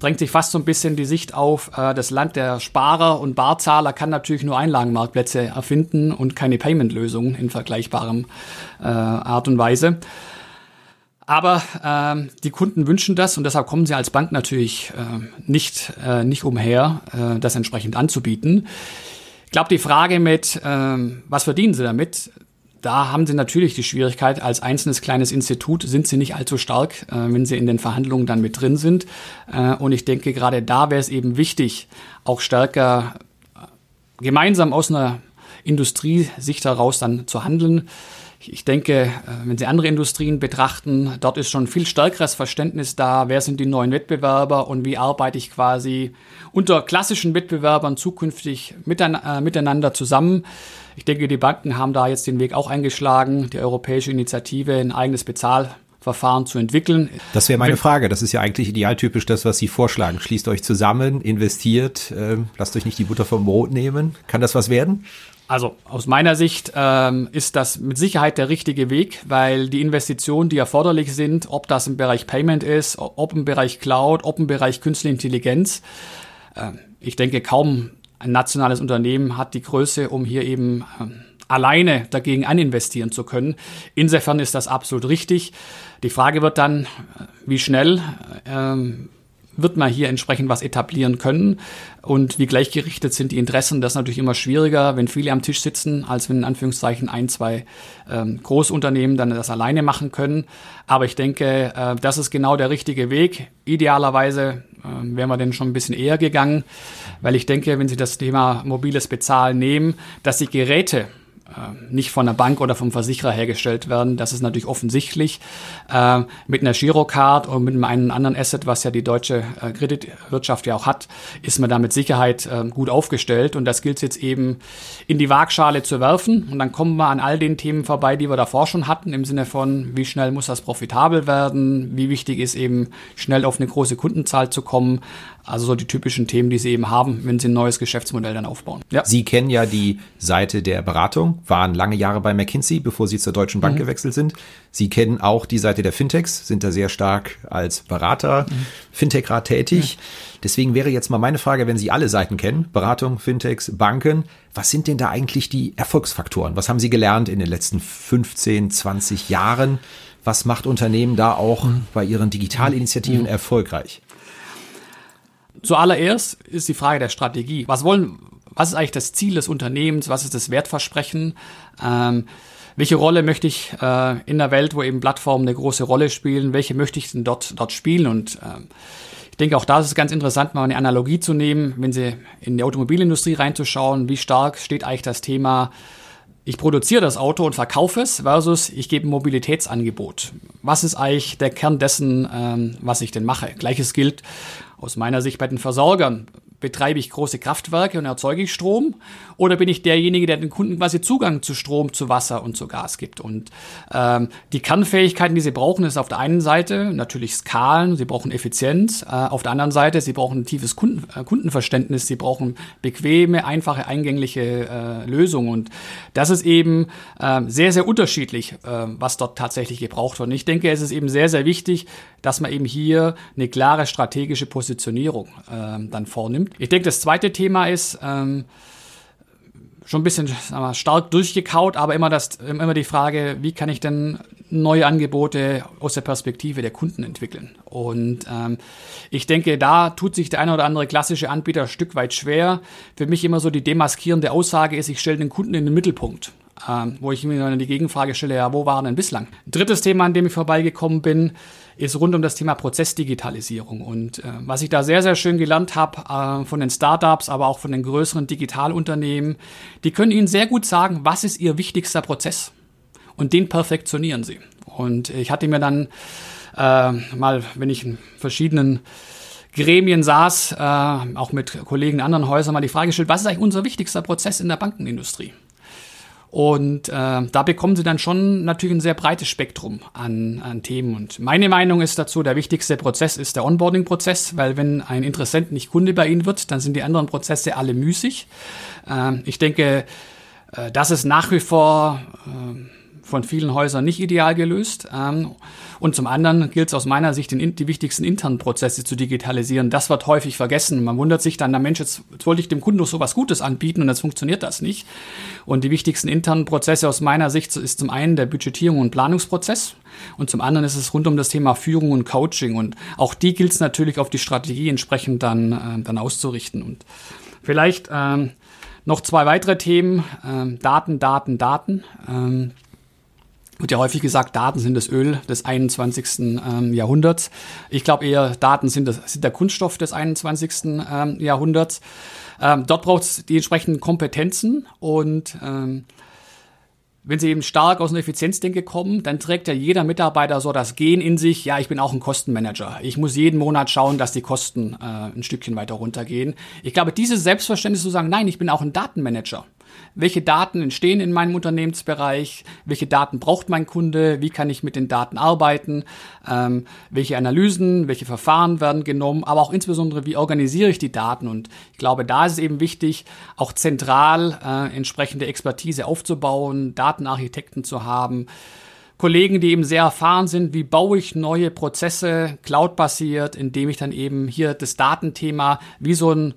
Drängt sich fast so ein bisschen die Sicht auf, äh, das Land der Sparer und Barzahler kann natürlich nur Einlagenmarktplätze erfinden und keine Payment-Lösungen in vergleichbarem äh, Art und Weise. Aber ähm, die Kunden wünschen das und deshalb kommen sie als Bank natürlich äh, nicht, äh, nicht umher, äh, das entsprechend anzubieten. Ich glaube, die Frage mit, ähm, was verdienen Sie damit? Da haben Sie natürlich die Schwierigkeit, als einzelnes kleines Institut sind Sie nicht allzu stark, äh, wenn Sie in den Verhandlungen dann mit drin sind. Äh, und ich denke, gerade da wäre es eben wichtig, auch stärker äh, gemeinsam aus einer Industriesicht heraus dann zu handeln. Ich denke, äh, wenn Sie andere Industrien betrachten, dort ist schon viel stärkeres Verständnis da, wer sind die neuen Wettbewerber und wie arbeite ich quasi unter klassischen Wettbewerbern zukünftig äh, miteinander zusammen. Ich denke, die Banken haben da jetzt den Weg auch eingeschlagen, die europäische Initiative, ein eigenes Bezahlverfahren zu entwickeln. Das wäre meine Frage. Das ist ja eigentlich idealtypisch das, was Sie vorschlagen. Schließt euch zusammen, investiert, äh, lasst euch nicht die Butter vom Brot nehmen. Kann das was werden? Also aus meiner Sicht ähm, ist das mit Sicherheit der richtige Weg, weil die Investitionen, die erforderlich sind, ob das im Bereich Payment ist, ob im Bereich Cloud, ob im Bereich Künstliche Intelligenz, äh, ich denke kaum ein nationales Unternehmen hat die Größe, um hier eben äh, alleine dagegen aninvestieren zu können. Insofern ist das absolut richtig. Die Frage wird dann, wie schnell ähm, wird man hier entsprechend was etablieren können und wie gleichgerichtet sind die Interessen. Das ist natürlich immer schwieriger, wenn viele am Tisch sitzen, als wenn in Anführungszeichen ein, zwei ähm, Großunternehmen dann das alleine machen können. Aber ich denke, äh, das ist genau der richtige Weg. Idealerweise äh, wären wir denn schon ein bisschen eher gegangen, weil ich denke, wenn Sie das Thema mobiles Bezahlen nehmen, dass die Geräte nicht von der Bank oder vom Versicherer hergestellt werden. Das ist natürlich offensichtlich. Äh, mit einer Girocard und mit einem anderen Asset, was ja die deutsche äh, Kreditwirtschaft ja auch hat, ist man da mit Sicherheit äh, gut aufgestellt. Und das gilt jetzt eben in die Waagschale zu werfen. Und dann kommen wir an all den Themen vorbei, die wir davor schon hatten, im Sinne von, wie schnell muss das profitabel werden, wie wichtig ist eben schnell auf eine große Kundenzahl zu kommen. Also so die typischen Themen, die Sie eben haben, wenn Sie ein neues Geschäftsmodell dann aufbauen. Ja. Sie kennen ja die Seite der Beratung, waren lange Jahre bei McKinsey, bevor Sie zur Deutschen Bank mhm. gewechselt sind. Sie kennen auch die Seite der Fintechs, sind da sehr stark als Berater, mhm. Fintech-Rat tätig. Mhm. Deswegen wäre jetzt mal meine Frage, wenn Sie alle Seiten kennen, Beratung, Fintechs, Banken, was sind denn da eigentlich die Erfolgsfaktoren? Was haben Sie gelernt in den letzten 15, 20 Jahren? Was macht Unternehmen da auch mhm. bei ihren Digitalinitiativen mhm. erfolgreich? Zuallererst ist die Frage der Strategie. Was wollen, was ist eigentlich das Ziel des Unternehmens? Was ist das Wertversprechen? Ähm, welche Rolle möchte ich äh, in der Welt, wo eben Plattformen eine große Rolle spielen? Welche möchte ich denn dort, dort spielen? Und ähm, ich denke, auch da ist es ganz interessant, mal eine Analogie zu nehmen, wenn Sie in die Automobilindustrie reinzuschauen, wie stark steht eigentlich das Thema ich produziere das Auto und verkaufe es versus ich gebe ein Mobilitätsangebot. Was ist eigentlich der Kern dessen, ähm, was ich denn mache? Gleiches gilt aus meiner Sicht bei den Versorgern betreibe ich große Kraftwerke und erzeuge ich Strom? Oder bin ich derjenige, der den Kunden quasi Zugang zu Strom, zu Wasser und zu Gas gibt? Und ähm, die Kernfähigkeiten, die sie brauchen, ist auf der einen Seite natürlich Skalen, sie brauchen Effizienz, äh, auf der anderen Seite, sie brauchen ein tiefes Kunden, äh, Kundenverständnis, sie brauchen bequeme, einfache, eingängliche äh, Lösungen. Und das ist eben äh, sehr, sehr unterschiedlich, äh, was dort tatsächlich gebraucht wird. Und ich denke, es ist eben sehr, sehr wichtig, dass man eben hier eine klare strategische Positionierung äh, dann vornimmt. Ich denke, das zweite Thema ist ähm, schon ein bisschen wir, stark durchgekaut, aber immer, das, immer die Frage, wie kann ich denn neue Angebote aus der Perspektive der Kunden entwickeln? Und ähm, ich denke, da tut sich der eine oder andere klassische Anbieter ein Stück weit schwer. Für mich immer so die demaskierende Aussage ist, ich stelle den Kunden in den Mittelpunkt. ähm, wo ich mir dann die Gegenfrage stelle, ja, wo waren denn bislang? Drittes Thema, an dem ich vorbeigekommen bin, ist rund um das Thema Prozessdigitalisierung. Und äh, was ich da sehr, sehr schön gelernt habe äh, von den Startups, aber auch von den größeren Digitalunternehmen, die können Ihnen sehr gut sagen, was ist Ihr wichtigster Prozess. Und den perfektionieren sie. Und ich hatte mir dann äh, mal, wenn ich in verschiedenen Gremien saß, äh, auch mit Kollegen in anderen Häusern, mal die Frage gestellt, was ist eigentlich unser wichtigster Prozess in der Bankenindustrie? Und äh, da bekommen sie dann schon natürlich ein sehr breites Spektrum an, an Themen. Und meine Meinung ist dazu, der wichtigste Prozess ist der Onboarding-Prozess, weil wenn ein Interessent nicht Kunde bei Ihnen wird, dann sind die anderen Prozesse alle müßig. Äh, ich denke, äh, das ist nach wie vor äh, von vielen Häusern nicht ideal gelöst. Ähm, und zum anderen gilt es aus meiner Sicht, die wichtigsten internen Prozesse zu digitalisieren. Das wird häufig vergessen. Man wundert sich dann, na Mensch, jetzt, jetzt wollte ich dem Kunden doch so was Gutes anbieten und jetzt funktioniert das nicht. Und die wichtigsten internen Prozesse aus meiner Sicht ist zum einen der Budgetierung und Planungsprozess und zum anderen ist es rund um das Thema Führung und Coaching. Und auch die gilt es natürlich auf die Strategie entsprechend dann, äh, dann auszurichten. Und vielleicht ähm, noch zwei weitere Themen. Ähm, Daten, Daten, Daten. Ähm, wird ja häufig gesagt, Daten sind das Öl des 21. Ähm, Jahrhunderts. Ich glaube eher, Daten sind, das, sind der Kunststoff des 21. Ähm, Jahrhunderts. Ähm, dort braucht es die entsprechenden Kompetenzen und wenn sie eben stark aus einer Effizienzdenke kommen, dann trägt ja jeder Mitarbeiter so das Gen in sich, ja, ich bin auch ein Kostenmanager. Ich muss jeden Monat schauen, dass die Kosten äh, ein Stückchen weiter runtergehen. Ich glaube, dieses Selbstverständnis zu sagen, nein, ich bin auch ein Datenmanager welche Daten entstehen in meinem Unternehmensbereich, welche Daten braucht mein Kunde, wie kann ich mit den Daten arbeiten, ähm, welche Analysen, welche Verfahren werden genommen, aber auch insbesondere, wie organisiere ich die Daten. Und ich glaube, da ist es eben wichtig, auch zentral äh, entsprechende Expertise aufzubauen, Datenarchitekten zu haben. Kollegen, die eben sehr erfahren sind, wie baue ich neue Prozesse cloud-basiert, indem ich dann eben hier das Datenthema wie so ein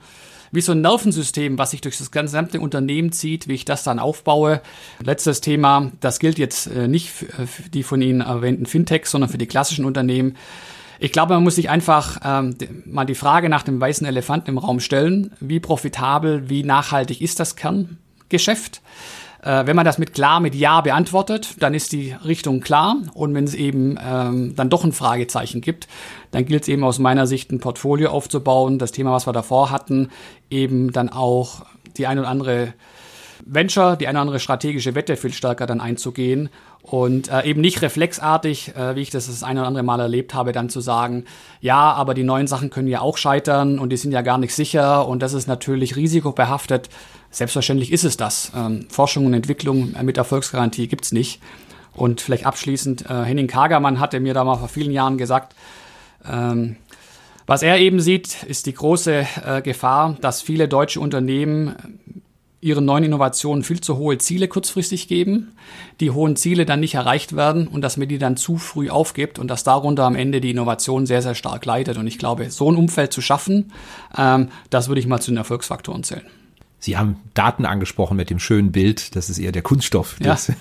wie so ein Nervensystem, was sich durch das gesamte Unternehmen zieht, wie ich das dann aufbaue. Letztes Thema, das gilt jetzt äh, nicht für die von Ihnen erwähnten Fintechs, sondern für die klassischen Unternehmen. Ich glaube, man muss sich einfach ähm, mal die Frage nach dem weißen Elefanten im Raum stellen. Wie profitabel, wie nachhaltig ist das Kerngeschäft? Äh, wenn man das mit klar, mit Ja beantwortet, dann ist die Richtung klar. Und wenn es eben ähm, dann doch ein Fragezeichen gibt, dann gilt es eben aus meiner Sicht ein Portfolio aufzubauen. Das Thema, was wir davor hatten, eben dann auch die ein oder andere Venture, die eine oder andere strategische Wette viel stärker dann einzugehen und äh, eben nicht reflexartig, äh, wie ich das das eine oder andere Mal erlebt habe, dann zu sagen, ja, aber die neuen Sachen können ja auch scheitern und die sind ja gar nicht sicher und das ist natürlich risikobehaftet. Selbstverständlich ist es das. Ähm, Forschung und Entwicklung mit Erfolgsgarantie gibt's nicht. Und vielleicht abschließend, äh, Henning Kagermann hatte mir da mal vor vielen Jahren gesagt, ähm, was er eben sieht, ist die große äh, Gefahr, dass viele deutsche Unternehmen ihren neuen Innovationen viel zu hohe Ziele kurzfristig geben, die hohen Ziele dann nicht erreicht werden und dass man die dann zu früh aufgibt und dass darunter am Ende die Innovation sehr, sehr stark leidet. Und ich glaube, so ein Umfeld zu schaffen, ähm, das würde ich mal zu den Erfolgsfaktoren zählen. Sie haben Daten angesprochen mit dem schönen Bild, dass es eher der Kunststoff des, ja.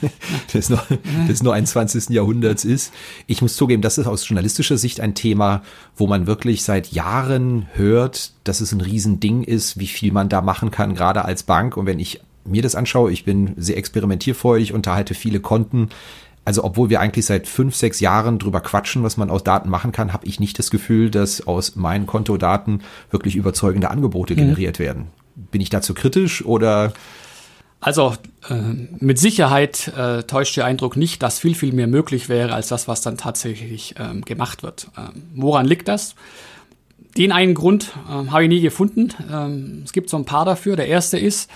des, noch, des 29. Jahrhunderts ist. Ich muss zugeben, das ist aus journalistischer Sicht ein Thema, wo man wirklich seit Jahren hört, dass es ein Riesending ist, wie viel man da machen kann, gerade als Bank. Und wenn ich mir das anschaue, ich bin sehr experimentierfreudig, unterhalte viele Konten. Also obwohl wir eigentlich seit fünf, sechs Jahren drüber quatschen, was man aus Daten machen kann, habe ich nicht das Gefühl, dass aus meinen Kontodaten wirklich überzeugende Angebote mhm. generiert werden. Bin ich dazu kritisch oder? Also äh, mit Sicherheit äh, täuscht der Eindruck nicht, dass viel, viel mehr möglich wäre als das, was dann tatsächlich ähm, gemacht wird. Ähm, woran liegt das? Den einen Grund äh, habe ich nie gefunden. Ähm, es gibt so ein paar dafür. Der erste ist,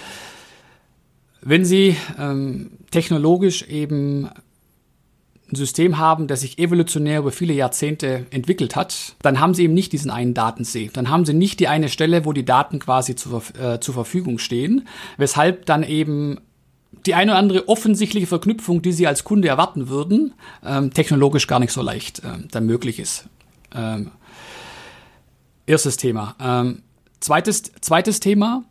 wenn Sie ähm, technologisch eben ein System haben, das sich evolutionär über viele Jahrzehnte entwickelt hat, dann haben sie eben nicht diesen einen Datensee. Dann haben sie nicht die eine Stelle, wo die Daten quasi zur, äh, zur Verfügung stehen, weshalb dann eben die eine oder andere offensichtliche Verknüpfung, die sie als Kunde erwarten würden, ähm, technologisch gar nicht so leicht äh, dann möglich ist. Ähm, erstes Thema. Ähm, zweites, zweites Thema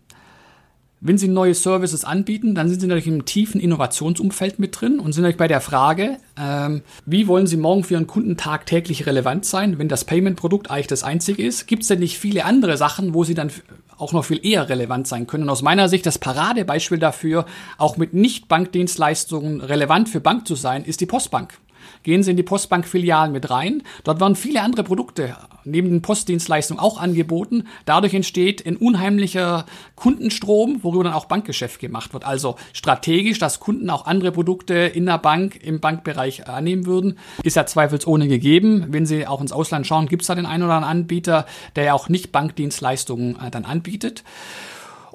wenn Sie neue Services anbieten, dann sind Sie natürlich im tiefen Innovationsumfeld mit drin und sind natürlich bei der Frage, ähm, wie wollen Sie morgen für Ihren Kunden tagtäglich relevant sein, wenn das Payment-Produkt eigentlich das einzige ist? Gibt es denn nicht viele andere Sachen, wo Sie dann auch noch viel eher relevant sein können? Und aus meiner Sicht das Paradebeispiel dafür, auch mit Nicht-Bankdienstleistungen relevant für Bank zu sein, ist die Postbank gehen Sie in die Postbank-Filialen mit rein. Dort werden viele andere Produkte neben den Postdienstleistungen auch angeboten. Dadurch entsteht ein unheimlicher Kundenstrom, worüber dann auch Bankgeschäft gemacht wird. Also strategisch, dass Kunden auch andere Produkte in der Bank, im Bankbereich annehmen würden, ist ja zweifelsohne gegeben. Wenn Sie auch ins Ausland schauen, gibt es da den einen oder anderen Anbieter, der ja auch nicht Bankdienstleistungen äh, dann anbietet.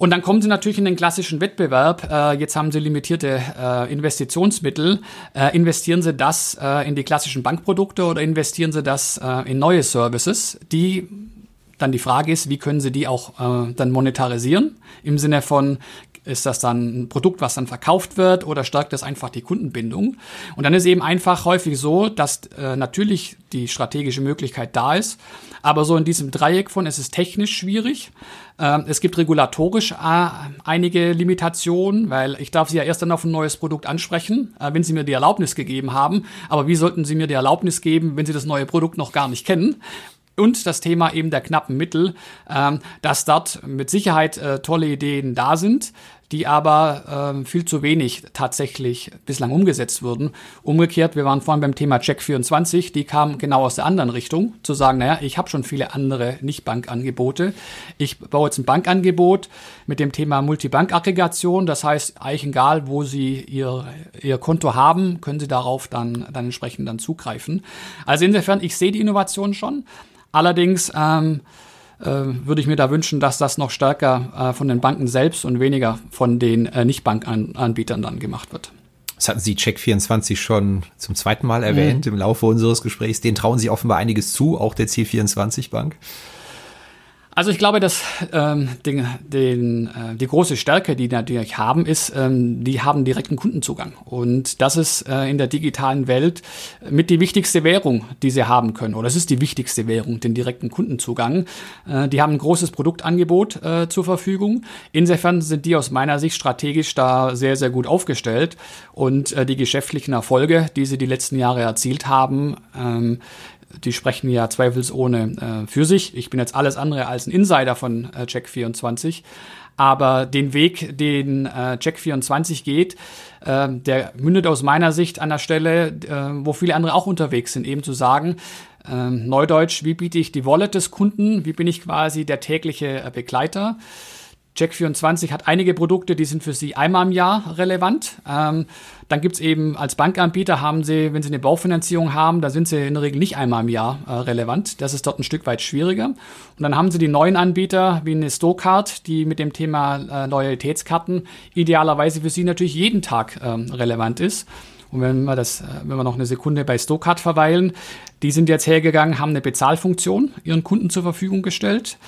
Und dann kommen sie natürlich in den klassischen Wettbewerb. Äh, jetzt haben sie limitierte äh, Investitionsmittel. Äh, investieren sie das äh, in die klassischen Bankprodukte oder investieren sie das äh, in neue Services, die dann die Frage ist, wie können Sie die auch äh, dann monetarisieren? Im Sinne von, ist das dann ein Produkt, was dann verkauft wird oder stärkt das einfach die Kundenbindung? Und dann ist eben einfach häufig so, dass natürlich die strategische Möglichkeit da ist, aber so in diesem Dreieck von, es ist technisch schwierig, äh, es gibt regulatorisch äh, einige Limitationen, weil ich darf Sie ja erst dann auf ein neues Produkt ansprechen, äh, wenn Sie mir die Erlaubnis gegeben haben. Aber wie sollten Sie mir die Erlaubnis geben, wenn Sie das neue Produkt noch gar nicht kennen? und das Thema eben der knappen Mittel, ähm, dass dort mit Sicherheit äh, tolle Ideen da sind, die aber ähm, viel zu wenig tatsächlich bislang umgesetzt wurden. Umgekehrt, wir waren vorhin beim Thema Check24, die kamen genau aus der anderen Richtung, zu sagen, naja, ich habe schon viele andere Nicht-Bankangebote. Ich baue jetzt ein Bankangebot mit dem Thema Multibank-Aggregation, das heißt, eigentlich egal, wo Sie Ihr, Ihr Konto haben, können Sie darauf dann, dann entsprechend dann zugreifen. Also insofern, ich sehe die Innovation schon. Allerdings ähm, äh, würde ich mir da wünschen, dass das noch stärker äh, von den Banken selbst und weniger von den äh, Nicht-Bankanbietern dann gemacht wird. Das hatten Sie Check24 schon zum zweiten Mal erwähnt mhm. im Laufe unseres Gesprächs. Den trauen Sie offenbar einiges zu, auch der C24 Bank. Also ich glaube, dass ähm, den, den, äh, die große Stärke, die die natürlich haben, ist, ähm, die haben direkten Kundenzugang. Und das ist äh, in der digitalen Welt mit die wichtigste Währung, die sie haben können. Oder es ist die wichtigste Währung, den direkten Kundenzugang. Äh, die haben ein großes Produktangebot äh, zur Verfügung. Insofern sind die aus meiner Sicht strategisch da sehr, sehr gut aufgestellt. Und äh, die geschäftlichen Erfolge, die sie die letzten Jahre erzielt haben, ähm, die sprechen ja zweifelsohne äh, für sich. Ich bin jetzt alles andere als ein Insider von äh, Check24. Aber den Weg, den äh, Check24 geht, äh, der mündet aus meiner Sicht an der Stelle, äh, wo viele andere auch unterwegs sind, eben zu sagen, äh, Neudeutsch, wie biete ich die Wallet des Kunden, wie bin ich quasi der tägliche äh, Begleiter. Check24 hat einige Produkte, die sind für Sie einmal im Jahr relevant. Ähm, dann gibt's eben als Bankanbieter haben Sie, wenn Sie eine Baufinanzierung haben, da sind Sie in der Regel nicht einmal im Jahr äh, relevant. Das ist dort ein Stück weit schwieriger. Und dann haben Sie die neuen Anbieter wie eine Stocard, die mit dem Thema äh, Loyalitätskarten idealerweise für Sie natürlich jeden Tag ähm, relevant ist. Und wenn wir das, äh, wenn wir noch eine Sekunde bei Stocard verweilen, die sind jetzt hergegangen, haben eine Bezahlfunktion ihren Kunden zur Verfügung gestellt.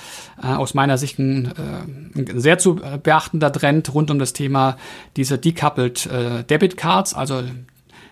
Äh, aus meiner Sicht ein, äh, ein, sehr zu beachtender Trend rund um das Thema dieser decoupled Debit Cards, also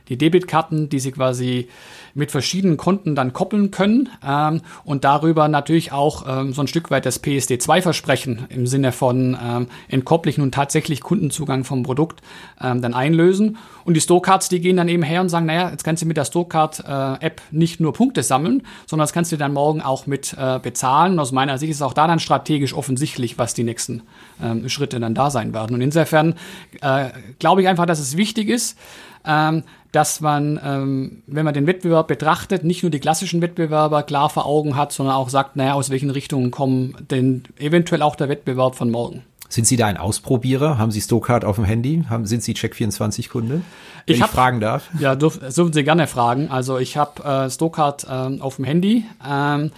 die Debitkarten, die sie quasi mit verschiedenen Konten dann koppeln können ähm, und darüber natürlich auch ähm, so ein Stück weit das PSD2-Versprechen im Sinne von ähm, entkopple nun tatsächlich Kundenzugang vom Produkt ähm, dann einlösen. Und die Storecards, die gehen dann eben her und sagen, naja, jetzt kannst du mit der Storecard-App äh, nicht nur Punkte sammeln, sondern das kannst du dann morgen auch mit äh, bezahlen. Aus meiner Sicht ist auch da dann strategisch offensichtlich, was die nächsten ähm, Schritte dann da sein werden. Und insofern äh, glaube ich einfach, dass es wichtig ist, ähm, dass man, ähm, wenn man den Wettbewerb betrachtet, nicht nur die klassischen Wettbewerber klar vor Augen hat, sondern auch sagt, naja, aus welchen Richtungen kommen denn eventuell auch der Wettbewerb von morgen. Sind Sie da ein Ausprobierer? Haben Sie Stokart auf dem Handy? Haben, sind Sie Check24-Kunde? ich, ich hab, fragen darf. Ja, dürfen Sie gerne fragen. Also ich habe äh, Stokart äh, auf dem Handy. Ähm,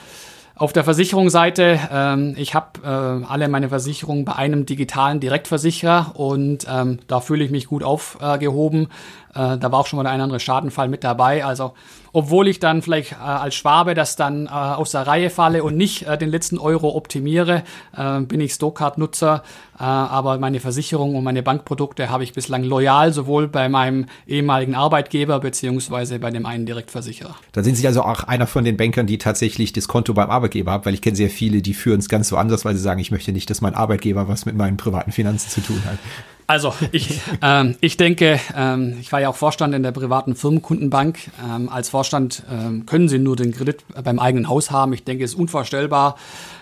auf der Versicherungsseite, ähm, ich habe äh, alle meine Versicherungen bei einem digitalen Direktversicherer und ähm, da fühle ich mich gut aufgehoben. Äh, da war auch schon mal der ein oder andere Schadenfall mit dabei. Also obwohl ich dann vielleicht äh, als Schwabe das dann äh, aus der Reihe falle und nicht äh, den letzten Euro optimiere, äh, bin ich Stokart-Nutzer. Äh, aber meine Versicherung und meine Bankprodukte habe ich bislang loyal sowohl bei meinem ehemaligen Arbeitgeber beziehungsweise bei dem einen Direktversicherer. Dann sind Sie also auch einer von den Bankern, die tatsächlich das Konto beim Arbeitgeber haben, weil ich kenne sehr viele, die führen es ganz so anders, weil sie sagen, ich möchte nicht, dass mein Arbeitgeber was mit meinen privaten Finanzen zu tun hat. Also ich, ähm, ich denke, ähm, ich war ja auch Vorstand in der privaten Firmenkundenbank. Ähm, als Vorstand ähm, können Sie nur den Kredit beim eigenen Haus haben. Ich denke, es ist unvorstellbar,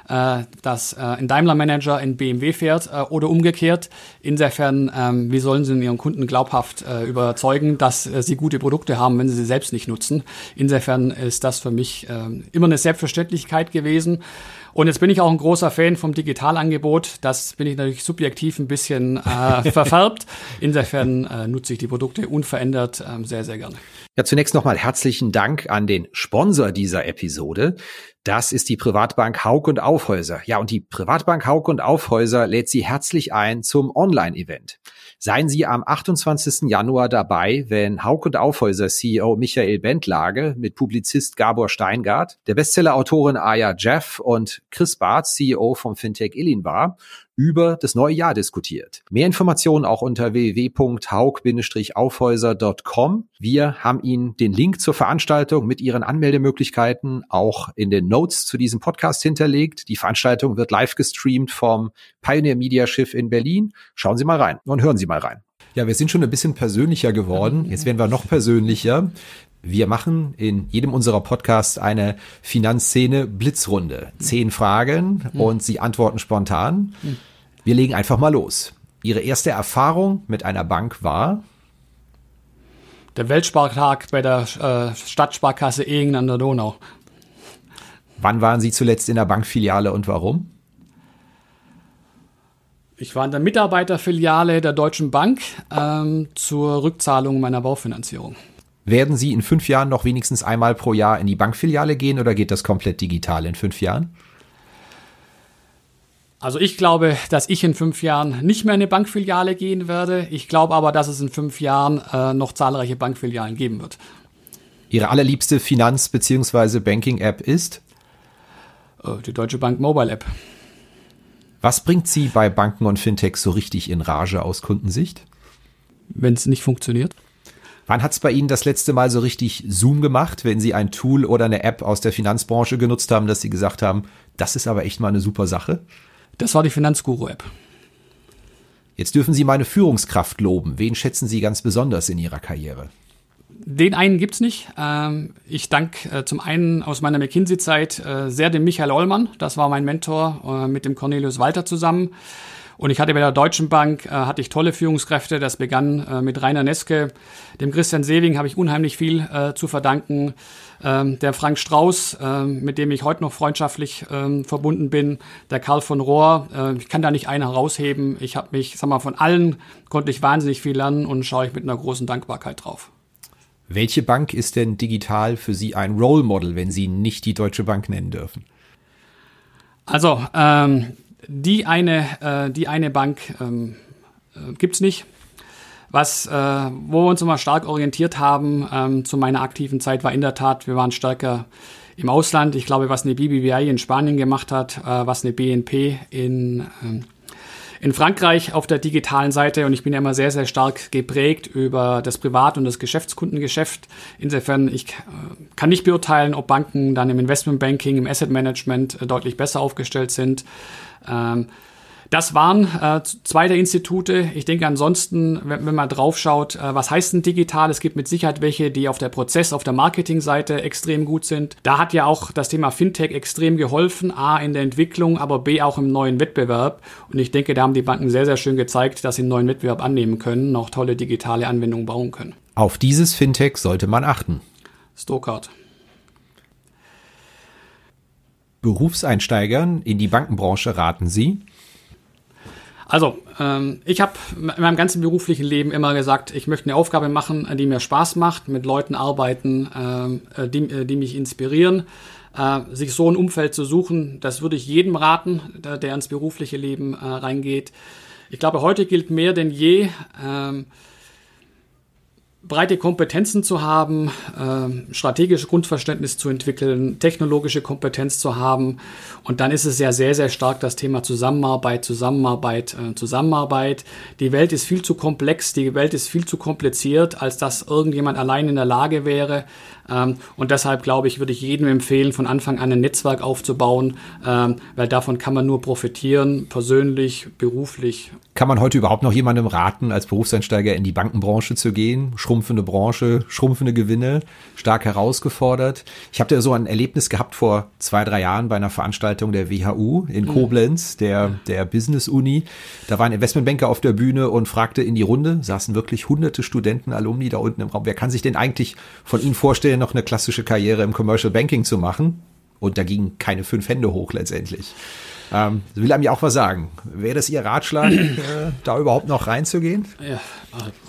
äh, dass äh, ein Daimler-Manager in BMW fährt äh, oder umgekehrt. Insofern, ähm, wie sollen Sie Ihren Kunden glaubhaft äh, überzeugen, dass äh, sie gute Produkte haben, wenn sie sie selbst nicht nutzen? Insofern ist das für mich äh, immer eine Selbstverständlichkeit gewesen. Und jetzt bin ich auch ein großer Fan vom Digitalangebot. Das bin ich natürlich subjektiv ein bisschen äh, verfärbt. Insofern äh, nutze ich die Produkte unverändert äh, sehr, sehr gerne. Ja, zunächst nochmal herzlichen Dank an den Sponsor dieser Episode. Das ist die Privatbank Haug und Aufhäuser. Ja, und die Privatbank Haug und Aufhäuser lädt Sie herzlich ein zum Online-Event. Seien Sie am 28. Januar dabei, wenn Haug und Aufhäuser CEO Michael Bentlage mit Publizist Gabor Steingart, der Bestseller-Autorin Aya Jeff und Chris Barth, CEO vom Fintech Illinbar, über das neue Jahr diskutiert. Mehr Informationen auch unter www.haug-aufhäuser.com. Wir haben Ihnen den Link zur Veranstaltung mit Ihren Anmeldemöglichkeiten auch in den Notes zu diesem Podcast hinterlegt. Die Veranstaltung wird live gestreamt vom Pioneer Media Schiff in Berlin. Schauen Sie mal rein und hören Sie mal rein. Ja, wir sind schon ein bisschen persönlicher geworden. Jetzt werden wir noch persönlicher. Wir machen in jedem unserer Podcasts eine Finanzszene Blitzrunde. Zehn Fragen und Sie antworten spontan. Wir legen einfach mal los. Ihre erste Erfahrung mit einer Bank war? Der Weltspartag bei der äh, Stadtsparkasse Ehingen an der Donau. Wann waren Sie zuletzt in der Bankfiliale und warum? Ich war in der Mitarbeiterfiliale der Deutschen Bank ähm, zur Rückzahlung meiner Baufinanzierung. Werden Sie in fünf Jahren noch wenigstens einmal pro Jahr in die Bankfiliale gehen oder geht das komplett digital in fünf Jahren? Also ich glaube, dass ich in fünf Jahren nicht mehr in eine Bankfiliale gehen werde. Ich glaube aber, dass es in fünf Jahren äh, noch zahlreiche Bankfilialen geben wird. Ihre allerliebste Finanz- bzw. Banking-App ist? Äh, die Deutsche Bank Mobile App. Was bringt Sie bei Banken und Fintechs so richtig in Rage aus Kundensicht? Wenn es nicht funktioniert. Wann hat es bei Ihnen das letzte Mal so richtig Zoom gemacht, wenn Sie ein Tool oder eine App aus der Finanzbranche genutzt haben, dass Sie gesagt haben, das ist aber echt mal eine super Sache? Das war die Finanzguru-App. Jetzt dürfen Sie meine Führungskraft loben. Wen schätzen Sie ganz besonders in Ihrer Karriere? Den einen gibt's nicht. Ähm, ich danke äh, zum einen aus meiner McKinsey-Zeit äh, sehr dem Michael Ollmann. Das war mein Mentor äh, mit dem Cornelius Walter zusammen. Und ich hatte bei der Deutschen Bank äh, hatte ich tolle Führungskräfte. Das begann äh, mit Rainer Neske, dem Christian Sewing habe ich unheimlich viel äh, zu verdanken. Ähm, der Frank Strauß, ähm, mit dem ich heute noch freundschaftlich ähm, verbunden bin, der Karl von Rohr. Äh, ich kann da nicht einen herausheben. Ich habe mich, sag mal, von allen konnte ich wahnsinnig viel lernen und schaue ich mit einer großen Dankbarkeit drauf. Welche Bank ist denn digital für Sie ein Role Model, wenn Sie nicht die Deutsche Bank nennen dürfen? Also, ähm, die eine, äh, die eine Bank ähm, äh, gibt's nicht. Was, äh, wo wir uns immer stark orientiert haben ähm, zu meiner aktiven Zeit, war in der Tat, wir waren stärker im Ausland. Ich glaube, was eine BBVI in Spanien gemacht hat, äh, was eine BNP in, ähm, in Frankreich auf der digitalen Seite. Und ich bin ja immer sehr, sehr stark geprägt über das Privat- und das Geschäftskundengeschäft. Insofern, ich äh, kann nicht beurteilen, ob Banken dann im Investmentbanking, im Asset Management äh, deutlich besser aufgestellt sind. Ähm, das waren äh, zwei der Institute. Ich denke ansonsten, wenn, wenn man drauf schaut, äh, was heißt denn digital? Es gibt mit Sicherheit welche, die auf der Prozess-, auf der Marketingseite extrem gut sind. Da hat ja auch das Thema Fintech extrem geholfen. A, in der Entwicklung, aber B, auch im neuen Wettbewerb. Und ich denke, da haben die Banken sehr, sehr schön gezeigt, dass sie einen neuen Wettbewerb annehmen können, noch tolle digitale Anwendungen bauen können. Auf dieses Fintech sollte man achten. Stokart. Berufseinsteigern in die Bankenbranche raten Sie? Also, ähm, ich habe in meinem ganzen beruflichen Leben immer gesagt, ich möchte eine Aufgabe machen, die mir Spaß macht, mit Leuten arbeiten, ähm, äh, die, äh, die mich inspirieren. Äh, sich so ein Umfeld zu suchen, das würde ich jedem raten, der, ins berufliche Leben reingeht. Ich glaube, heute gilt mehr denn je, ähm, breite Kompetenzen zu haben, äh, strategische Grundverständnis zu entwickeln, technologische Kompetenz zu haben. Und dann ist es ja sehr, sehr stark das Thema Zusammenarbeit, Zusammenarbeit, äh, Zusammenarbeit. Die Welt ist viel zu komplex, die Welt ist viel zu kompliziert, als dass irgendjemand allein in der Lage wäre, und deshalb glaube ich, würde ich jedem empfehlen, von Anfang an ein Netzwerk aufzubauen, ähm, weil davon kann man nur profitieren, persönlich, beruflich. Kann man heute überhaupt noch jemandem raten, als Berufseinsteiger in die Bankenbranche zu gehen? Schrumpfende Branche, schrumpfende Gewinne, stark herausgefordert. Ich habe da so ein Erlebnis gehabt vor zwei, drei Jahren bei einer Veranstaltung der WHU in mhm. Koblenz, der, der Business Uni. Da war ein Investmentbanker auf der Bühne und fragte in die Runde, saßen wirklich hunderte Studenten, Alumni da unten im Raum. Wer kann sich denn eigentlich von Ihnen vorstellen, noch eine klassische Karriere im Commercial Banking zu machen. Und da gingen keine fünf Hände hoch letztendlich. Ähm, will einem ja auch was sagen. Wäre das Ihr Ratschlag, äh, da überhaupt noch reinzugehen? Ja, äh,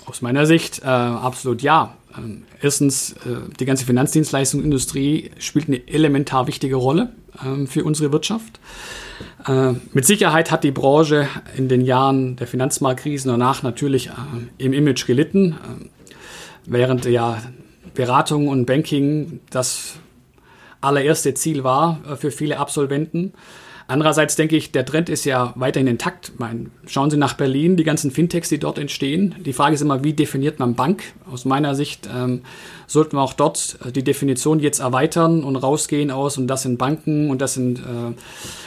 aus meiner Sicht äh, absolut ja. Ähm, erstens, äh, die ganze Finanzdienstleistungsindustrie spielt eine elementar wichtige Rolle ähm, für unsere Wirtschaft. Äh, mit Sicherheit hat die Branche in den Jahren der Finanzmarktkrisen danach natürlich äh, im Image gelitten, während ja Beratung und Banking das allererste Ziel war äh, für viele Absolventen. Andererseits denke ich, der Trend ist ja weiterhin intakt. Meine, schauen Sie nach Berlin, die ganzen Fintechs, die dort entstehen. Die Frage ist immer, wie definiert man Bank? Aus meiner Sicht ähm, sollten wir auch dort äh, die Definition jetzt erweitern und rausgehen aus und das sind Banken und das sind, äh,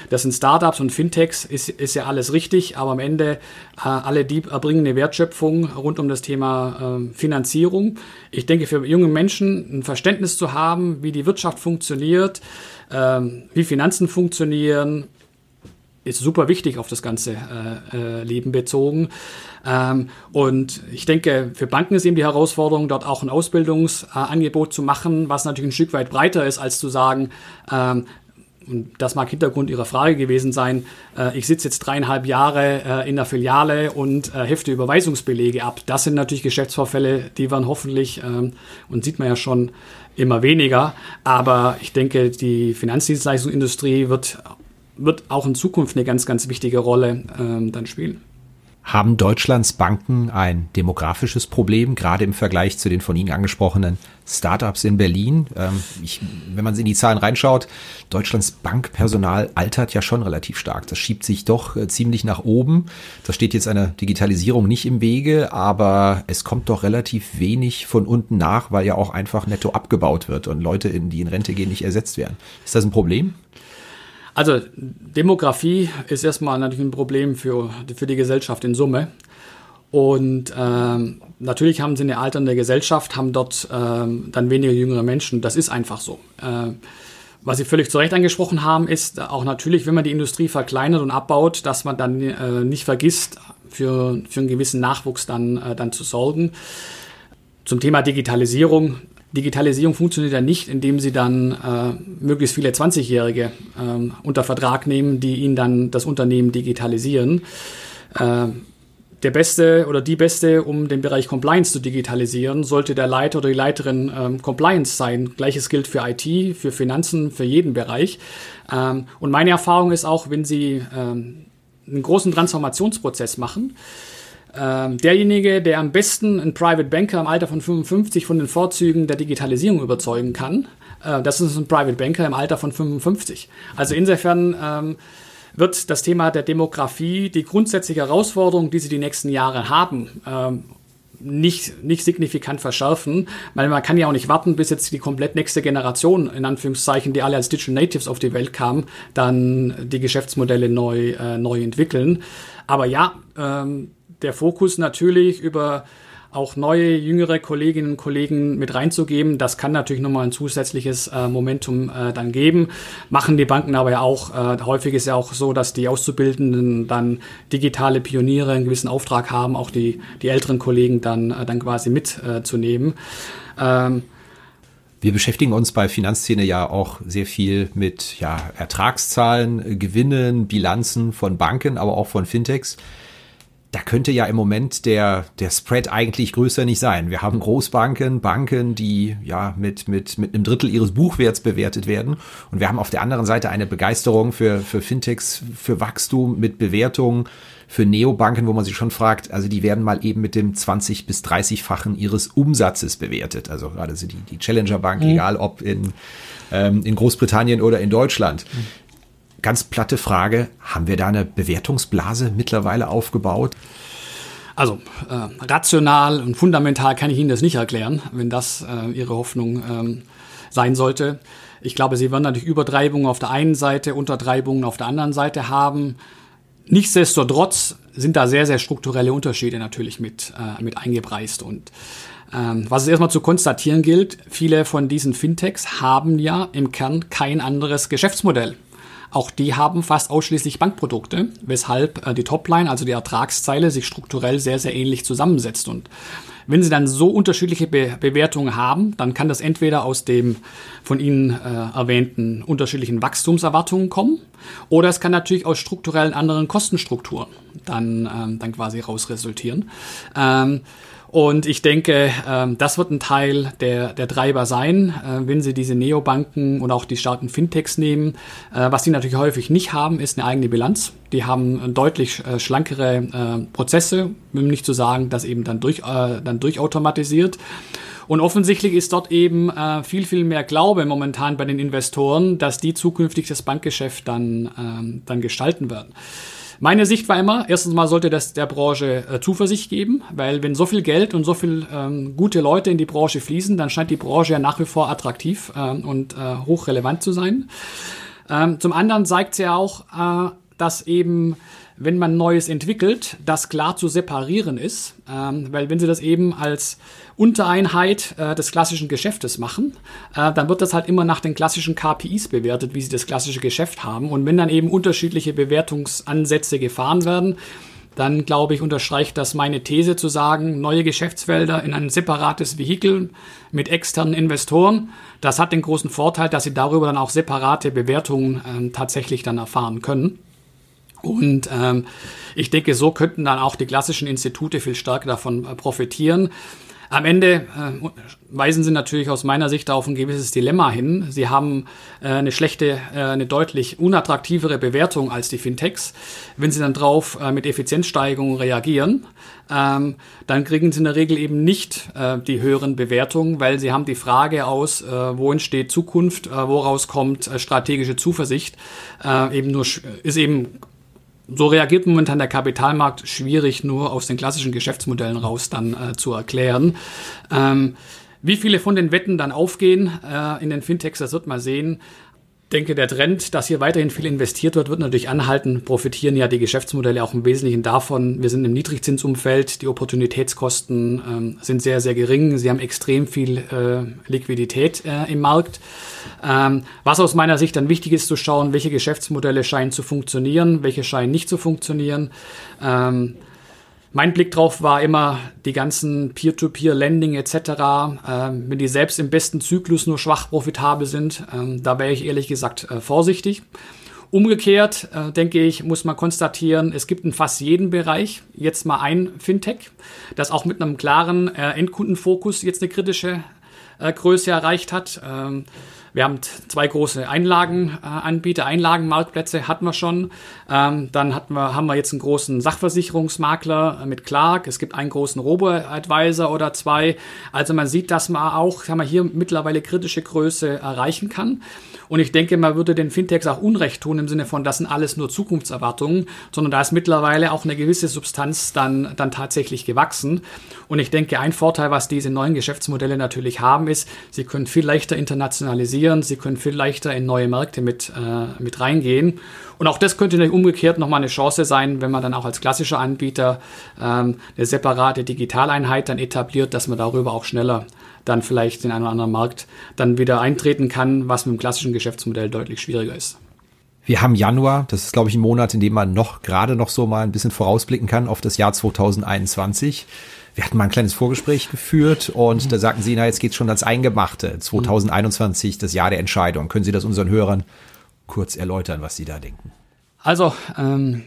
das sind Startups und Fintechs, ist, ist ja alles richtig, aber am Ende äh, alle die erbringen eine Wertschöpfung rund um das Thema äh, Finanzierung. Ich denke, für junge Menschen ein Verständnis zu haben, wie die Wirtschaft funktioniert, äh, wie Finanzen funktionieren, ist super wichtig auf das ganze äh, äh, Leben bezogen. Ähm, und ich denke, für Banken ist eben die Herausforderung, dort auch ein Ausbildungsangebot zu machen, was natürlich ein Stück weit breiter ist, als zu sagen, ähm, und das mag Hintergrund Ihrer Frage gewesen sein, äh, ich sitze jetzt dreieinhalb Jahre äh, in der Filiale und äh, hefte Überweisungsbelege ab. Das sind natürlich Geschäftsvorfälle, die werden hoffentlich, ähm, und sieht man ja schon, immer weniger. Aber ich denke, die Finanzdienstleistungsindustrie wird, wird auch in Zukunft eine ganz, ganz wichtige Rolle ähm, dann spielen. Haben Deutschlands Banken ein demografisches Problem, gerade im Vergleich zu den von Ihnen angesprochenen Startups in Berlin? Ähm, ich, wenn man in die Zahlen reinschaut, Deutschlands Bankpersonal altert ja schon relativ stark. Das schiebt sich doch äh, ziemlich nach oben. Da steht jetzt eine Digitalisierung nicht im Wege, aber es kommt doch relativ wenig von unten nach, weil ja auch einfach netto abgebaut wird und Leute, in, die in Rente gehen, nicht ersetzt werden. Ist das ein Problem? Also Demografie ist erstmal natürlich ein Problem für, für die Gesellschaft in Summe. Und ähm, natürlich haben sie eine alternde Gesellschaft, haben dort ähm, dann weniger jüngere Menschen. Das ist einfach so. Äh, was Sie völlig zu Recht angesprochen haben, ist auch natürlich, wenn man die Industrie verkleinert und abbaut, dass man dann äh, nicht vergisst, für, für einen gewissen Nachwuchs dann, äh, dann zu sorgen. Zum Thema Digitalisierung. Digitalisierung funktioniert ja nicht, indem sie dann äh, möglichst viele 20-Jährige äh, unter Vertrag nehmen, die ihnen dann das Unternehmen digitalisieren. Äh, der Beste oder die Beste, um den Bereich Compliance zu digitalisieren, sollte der Leiter oder die Leiterin ähm, Compliance sein. Gleiches gilt für IT, für Finanzen, für jeden Bereich. Ähm, und meine Erfahrung ist auch, wenn Sie ähm, einen großen Transformationsprozess machen, ähm, derjenige, der am besten einen Private Banker im Alter von 55 von den Vorzügen der Digitalisierung überzeugen kann, äh, das ist ein Private Banker im Alter von 55. Also insofern ähm, wird das Thema der Demografie die grundsätzliche Herausforderung, die sie die nächsten Jahre haben, ähm, nicht, nicht signifikant verschärfen, weil man kann ja auch nicht warten, bis jetzt die komplett nächste Generation, in Anführungszeichen, die alle als Digital Natives auf die Welt kamen, dann die Geschäftsmodelle neu, äh, neu entwickeln. Aber ja, ähm, der Fokus natürlich über auch neue, jüngere Kolleginnen und Kollegen mit reinzugeben. Das kann natürlich nochmal ein zusätzliches äh, Momentum äh, dann geben. Machen die Banken aber ja auch. Äh, häufig ist ja auch so, dass die Auszubildenden dann digitale Pioniere einen gewissen Auftrag haben, auch die, die älteren Kollegen dann, äh, dann quasi mitzunehmen. Ähm, wir beschäftigen uns bei Finanzszene ja auch sehr viel mit ja, Ertragszahlen, Gewinnen, Bilanzen von Banken, aber auch von Fintechs da könnte ja im Moment der, der Spread eigentlich größer nicht sein. Wir haben Großbanken, Banken, die ja mit, mit, mit einem Drittel ihres Buchwerts bewertet werden. Und wir haben auf der anderen Seite eine Begeisterung für, für Fintechs, für Wachstum mit Bewertungen für Neobanken, wo man sich schon fragt, also die werden mal eben mit dem 20 bis 30-fachen ihres Umsatzes bewertet. Also gerade so die, die Challenger Bank, mhm. egal ob in, ähm, in Großbritannien oder in Deutschland. Mhm. Ganz platte Frage, haben wir da eine Bewertungsblase mittlerweile aufgebaut? Also äh, rational und fundamental kann ich Ihnen das nicht erklären, wenn das äh, Ihre Hoffnung ähm, sein sollte. Ich glaube, Sie werden natürlich Übertreibungen auf der einen Seite, Untertreibungen auf der anderen Seite haben. Nichtsdestotrotz sind da sehr, sehr strukturelle Unterschiede natürlich mit, äh, mit eingepreist. Und ähm, was es erstmal zu konstatieren gilt, viele von diesen Fintechs haben ja im Kern kein anderes Geschäftsmodell. Auch die haben fast ausschließlich Bankprodukte, weshalb äh, die Topline, also die Ertragszeile, sich strukturell sehr, sehr ähnlich zusammensetzt. Und wenn Sie dann so unterschiedliche Be Bewertungen haben, dann kann das entweder aus dem von Ihnen äh, erwähnten unterschiedlichen Wachstumserwartungen kommen oder es kann natürlich aus strukturellen anderen Kostenstrukturen dann, ähm, dann quasi raus resultieren. Ähm, und ich denke, ähm, das wird ein Teil der, der Treiber sein, äh, wenn Sie diese Neobanken und auch die starken Fintechs nehmen. Äh, was Sie natürlich häufig nicht haben, ist eine eigene Bilanz. Die haben deutlich äh, schlankere Prozesse, um nicht zu sagen, dass eben dann, durch, dann durchautomatisiert. Und offensichtlich ist dort eben äh, viel, viel mehr Glaube momentan bei den Investoren, dass die zukünftig das Bankgeschäft dann, ähm, dann gestalten werden. Meine Sicht war immer, erstens mal sollte das der Branche äh, Zuversicht geben, weil wenn so viel Geld und so viel ähm, gute Leute in die Branche fließen, dann scheint die Branche ja nach wie vor attraktiv ähm, und äh, hochrelevant zu sein. Ähm, zum anderen zeigt sie ja auch, äh, dass eben wenn man Neues entwickelt, das klar zu separieren ist, ähm, weil wenn Sie das eben als Untereinheit äh, des klassischen Geschäftes machen, äh, dann wird das halt immer nach den klassischen KPIs bewertet, wie Sie das klassische Geschäft haben. Und wenn dann eben unterschiedliche Bewertungsansätze gefahren werden, dann glaube ich, unterstreicht das meine These zu sagen, neue Geschäftsfelder in ein separates Vehikel mit externen Investoren. Das hat den großen Vorteil, dass Sie darüber dann auch separate Bewertungen äh, tatsächlich dann erfahren können. Und ähm, ich denke, so könnten dann auch die klassischen Institute viel stärker davon äh, profitieren. Am Ende äh, weisen sie natürlich aus meiner Sicht auf ein gewisses Dilemma hin. Sie haben äh, eine schlechte, äh, eine deutlich unattraktivere Bewertung als die Fintechs. Wenn sie dann drauf äh, mit Effizienzsteigerungen reagieren, ähm, dann kriegen sie in der Regel eben nicht äh, die höheren Bewertungen, weil sie haben die Frage aus, äh, wo entsteht Zukunft, woraus kommt strategische Zuversicht, eben nur ist eben so reagiert momentan der Kapitalmarkt schwierig nur aus den klassischen Geschäftsmodellen raus dann äh, zu erklären. Ähm, wie viele von den Wetten dann aufgehen äh, in den Fintechs, das wird man sehen denke, der Trend, dass hier weiterhin viel investiert wird, wird natürlich anhalten. Profitieren ja die Geschäftsmodelle auch im Wesentlichen davon. Wir sind im Niedrigzinsumfeld, die Opportunitätskosten ähm, sind sehr, sehr gering. Sie haben extrem viel äh, Liquidität äh, im Markt. Ähm, was aus meiner Sicht dann wichtig ist, zu schauen, welche Geschäftsmodelle scheinen zu funktionieren, welche scheinen nicht zu funktionieren. Ähm, mein Blick drauf war immer die ganzen Peer-to-Peer-Lending etc., ähm, wenn die selbst im besten Zyklus nur schwach profitabel sind, ähm, da wäre ich ehrlich gesagt äh, vorsichtig. Umgekehrt, äh, denke ich, muss man konstatieren, es gibt in fast jedem Bereich jetzt mal ein Fintech, das auch mit einem klaren äh, Endkundenfokus jetzt eine kritische äh, Größe erreicht hat. Ähm, wir haben zwei große Einlagenanbieter, Einlagenmarktplätze hatten wir schon. Ähm, dann hatten wir, haben wir jetzt einen großen Sachversicherungsmakler mit Clark. Es gibt einen großen Robo-Advisor oder zwei. Also man sieht, dass man auch sagen wir, hier mittlerweile kritische Größe erreichen kann. Und ich denke, man würde den Fintechs auch Unrecht tun im Sinne von, das sind alles nur Zukunftserwartungen, sondern da ist mittlerweile auch eine gewisse Substanz dann, dann tatsächlich gewachsen. Und ich denke, ein Vorteil, was diese neuen Geschäftsmodelle natürlich haben, ist, sie können viel leichter internationalisieren, sie können viel leichter in neue Märkte mit, äh, mit reingehen. Und auch das könnte umgekehrt nochmal eine Chance sein, wenn man dann auch als klassischer Anbieter ähm, eine separate Digitaleinheit dann etabliert, dass man darüber auch schneller dann vielleicht in einen anderen Markt dann wieder eintreten kann, was mit dem klassischen Geschäftsmodell deutlich schwieriger ist. Wir haben Januar, das ist glaube ich ein Monat, in dem man noch gerade noch so mal ein bisschen vorausblicken kann auf das Jahr 2021. Wir hatten mal ein kleines Vorgespräch geführt und da sagten Sie, na jetzt geht's schon ans Eingemachte. 2021, das Jahr der Entscheidung. Können Sie das unseren Hörern kurz erläutern, was Sie da denken? Also ähm,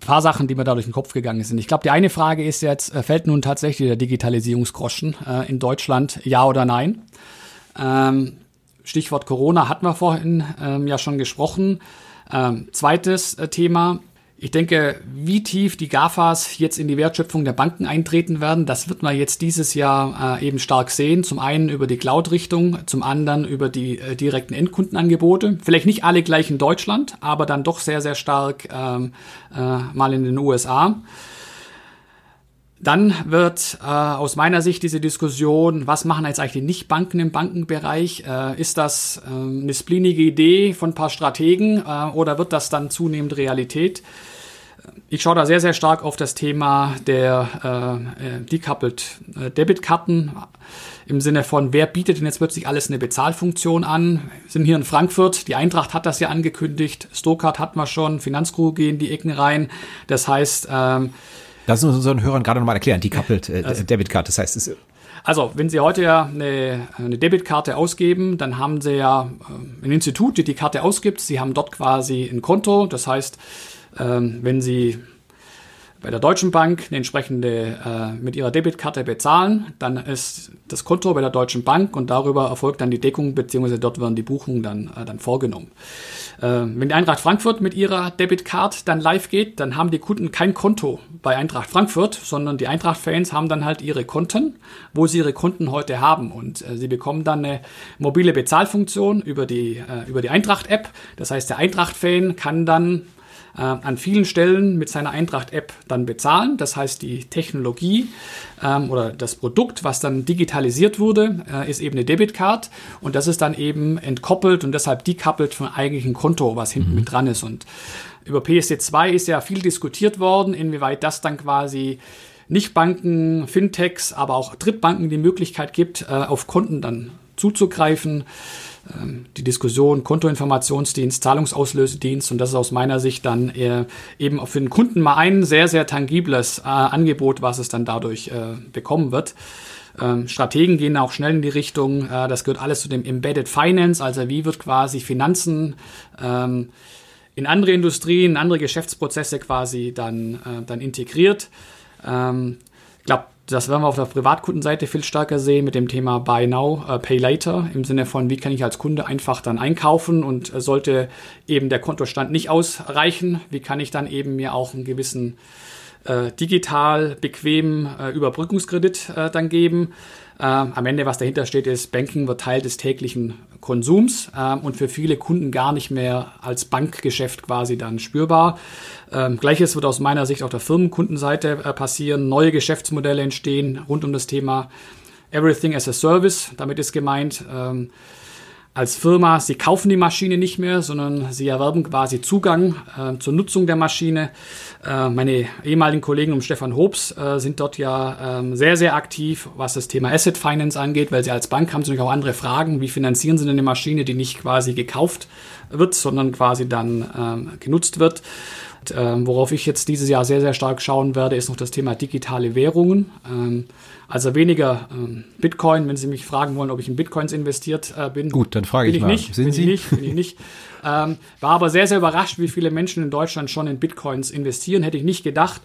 paar Sachen, die mir da durch den Kopf gegangen sind. Ich glaube, die eine Frage ist jetzt, äh, fällt nun tatsächlich der Digitalisierungsgroschen äh, in Deutschland, ja oder nein? Ähm, Stichwort Corona hatten wir vorhin ähm, ja schon gesprochen. Ähm, zweites äh, Thema, Ich denke, wie tief die GAFAs jetzt in die Wertschöpfung der Banken eintreten werden, das wird man jetzt dieses Jahr äh, eben stark sehen. Zum einen über die Cloud-Richtung, zum anderen über die äh, direkten Endkundenangebote. Vielleicht nicht alle gleich in Deutschland, aber dann doch sehr, sehr stark ähm, äh, mal in den USA. Dann wird äh, aus meiner Sicht diese Diskussion, was machen jetzt eigentlich die Nichtbanken im Bankenbereich? Äh, ist das äh, eine splinige Idee von ein paar Strategen äh, oder wird das dann zunehmend Realität? Ich schaue da sehr, sehr stark auf das Thema der äh, äh Decoupled äh, Debitkarten im Sinne von, wer bietet denn jetzt plötzlich alles eine Bezahlfunktion an? Wir sind hier in Frankfurt, die Eintracht hat das ja angekündigt, Stokart hatten wir schon, Finanzcrew gehen die Ecken rein. Das heißt, ähm, Lass uns unseren Hörern gerade nochmal erklären, decoupled äh, also, Debitkarte, das heißt, es also, wenn Sie heute ja eine, eine Debitkarte ausgeben, dann haben Sie ja äh, ein Institut, die die Karte ausgibt. Sie haben dort quasi ein Konto. Das heißt, ähm, wenn Sie bei der Deutschen Bank eine entsprechende äh, mit ihrer Debitkarte bezahlen, dann ist das Konto bei der Deutschen Bank und darüber erfolgt dann die Deckung beziehungsweise dort werden die Buchungen dann, äh, dann vorgenommen. Äh, wenn die Eintracht Frankfurt mit ihrer Debitcard dann live geht, dann haben die Kunden kein Konto bei Eintracht Frankfurt, sondern die Eintracht-Fans haben dann halt ihre Konten, wo sie ihre Kunden heute haben und äh, sie bekommen dann eine mobile Bezahlfunktion über die, äh, über die Eintracht-App. Das heißt, der Eintracht-Fan kann dann äh, an vielen Stellen mit seiner Eintracht-App dann bezahlen. Das heißt, die Technologie ähm, oder das Produkt, was dann digitalisiert wurde, äh, ist eben eine Debitcard und das ist dann eben entkoppelt und deshalb decoupled vom eigentlichen Konto, was hinten mhm. mit dran ist. Und über PSD2 ist ja viel diskutiert worden, inwieweit das dann quasi Nichtbanken, Fintechs, aber auch Drittbanken die Möglichkeit gibt, äh, auf Konten dann zuzugreifen. Ähm, die Diskussion Kontoinformationsdienst, Zahlungsauslösedienst und das ist aus meiner Sicht dann eher eben auch für den Kunden mal ein sehr, sehr tangibles äh, Angebot, was es dann dadurch äh, bekommen wird. Ähm, Strategen gehen auch schnell in die Richtung, äh, das gehört alles zu dem Embedded Finance, also wie wird quasi Finanzen ähm, in andere Industrien, in andere Geschäftsprozesse quasi dann, äh, dann integriert. Ähm, ich glaube, das werden wir auf der Privatkundenseite viel stärker sehen mit dem Thema Buy Now, uh, Pay Later, im Sinne von, wie kann ich als Kunde einfach dann einkaufen und äh, sollte eben der Kontostand nicht ausreichen, wie kann ich dann eben mir auch einen gewissen äh, digital bequemen äh, Überbrückungskredit äh, dann geben. Ähm, am Ende, was dahinter steht, ist, Banking wird Teil des täglichen Konsums ähm, und für viele Kunden gar nicht mehr als Bankgeschäft quasi dann spürbar. Ähm, Gleiches wird aus meiner Sicht auf der Firmenkundenseite äh, passieren. Neue Geschäftsmodelle entstehen rund um das Thema Everything as a Service. Damit ist gemeint, ähm, als Firma, sie kaufen die Maschine nicht mehr, sondern sie erwerben quasi Zugang äh, zur Nutzung der Maschine. Äh, meine ehemaligen Kollegen um Stefan Hobbs äh, sind dort ja ähm, sehr, sehr aktiv, was das Thema Asset Finance angeht, weil sie als Bank haben natürlich auch andere Fragen. Wie finanzieren sie denn eine Maschine, die nicht quasi gekauft wird, sondern quasi dann ähm, genutzt wird? Ähm, worauf ich jetzt dieses Jahr sehr, sehr stark schauen werde, ist noch das Thema digitale Währungen. Ähm, also weniger ähm, Bitcoin, wenn Sie mich fragen wollen, ob ich in Bitcoins investiert äh, bin. Gut, dann frage ich, ich mal. Nicht, Sind bin Sie? Ich nicht, bin ich nicht. Ähm, war aber sehr, sehr überrascht, wie viele Menschen in Deutschland schon in Bitcoins investieren. Hätte ich nicht gedacht.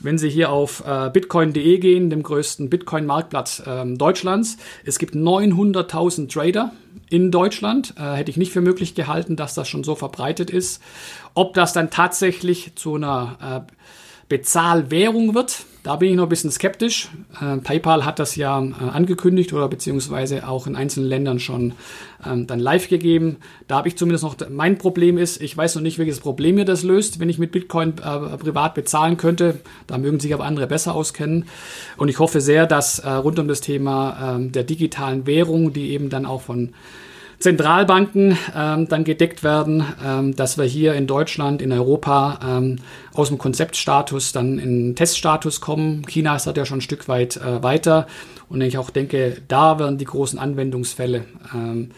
Wenn Sie hier auf äh, bitcoin.de gehen, dem größten Bitcoin-Marktplatz ähm, Deutschlands, es gibt 900.000 Trader in Deutschland. Äh, hätte ich nicht für möglich gehalten, dass das schon so verbreitet ist. Ob das dann tatsächlich zu einer äh, Bezahlwährung wird, da bin ich noch ein bisschen skeptisch. Äh, PayPal hat das ja äh, angekündigt oder beziehungsweise auch in einzelnen Ländern schon ähm, dann live gegeben. Da habe ich zumindest noch, mein Problem ist, ich weiß noch nicht, welches Problem mir das löst, wenn ich mit Bitcoin äh, privat bezahlen könnte. Da mögen sich aber andere besser auskennen. Und ich hoffe sehr, dass äh, rund um das Thema ähm, der digitalen Währung, die eben dann auch von Zentralbanken ähm, dann gedeckt werden, ähm, dass wir hier in Deutschland, in Europa ähm, aus dem Konzeptstatus dann in Teststatus kommen. China ist da ja schon ein Stück weit äh, weiter und ich auch denke, da werden die großen Anwendungsfälle ähm,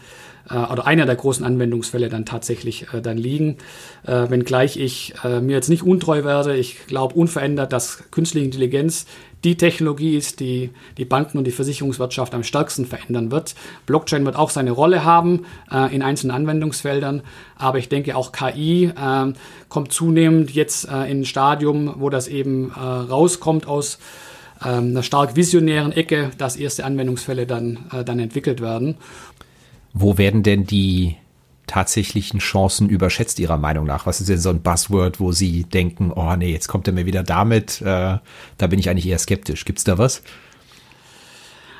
äh, oder einer der großen Anwendungsfälle dann tatsächlich äh, dann liegen. Äh, wenngleich ich äh, mir jetzt nicht untreu werde, ich glaube unverändert, dass künstliche Intelligenz die Technologie ist, die die Banken und die Versicherungswirtschaft am stärksten verändern wird. Blockchain wird auch seine Rolle haben äh, in einzelnen Anwendungsfeldern, aber ich denke auch KI äh, kommt zunehmend jetzt äh, in ein Stadium, wo das eben äh, rauskommt aus ähm, einer stark visionären Ecke, dass erste Anwendungsfälle dann, äh, dann entwickelt werden. Wo werden denn die tatsächlichen Chancen überschätzt Ihrer Meinung nach? Was ist denn so ein Buzzword, wo Sie denken, oh nee, jetzt kommt er mir wieder damit, äh, da bin ich eigentlich eher skeptisch. Gibt es da was?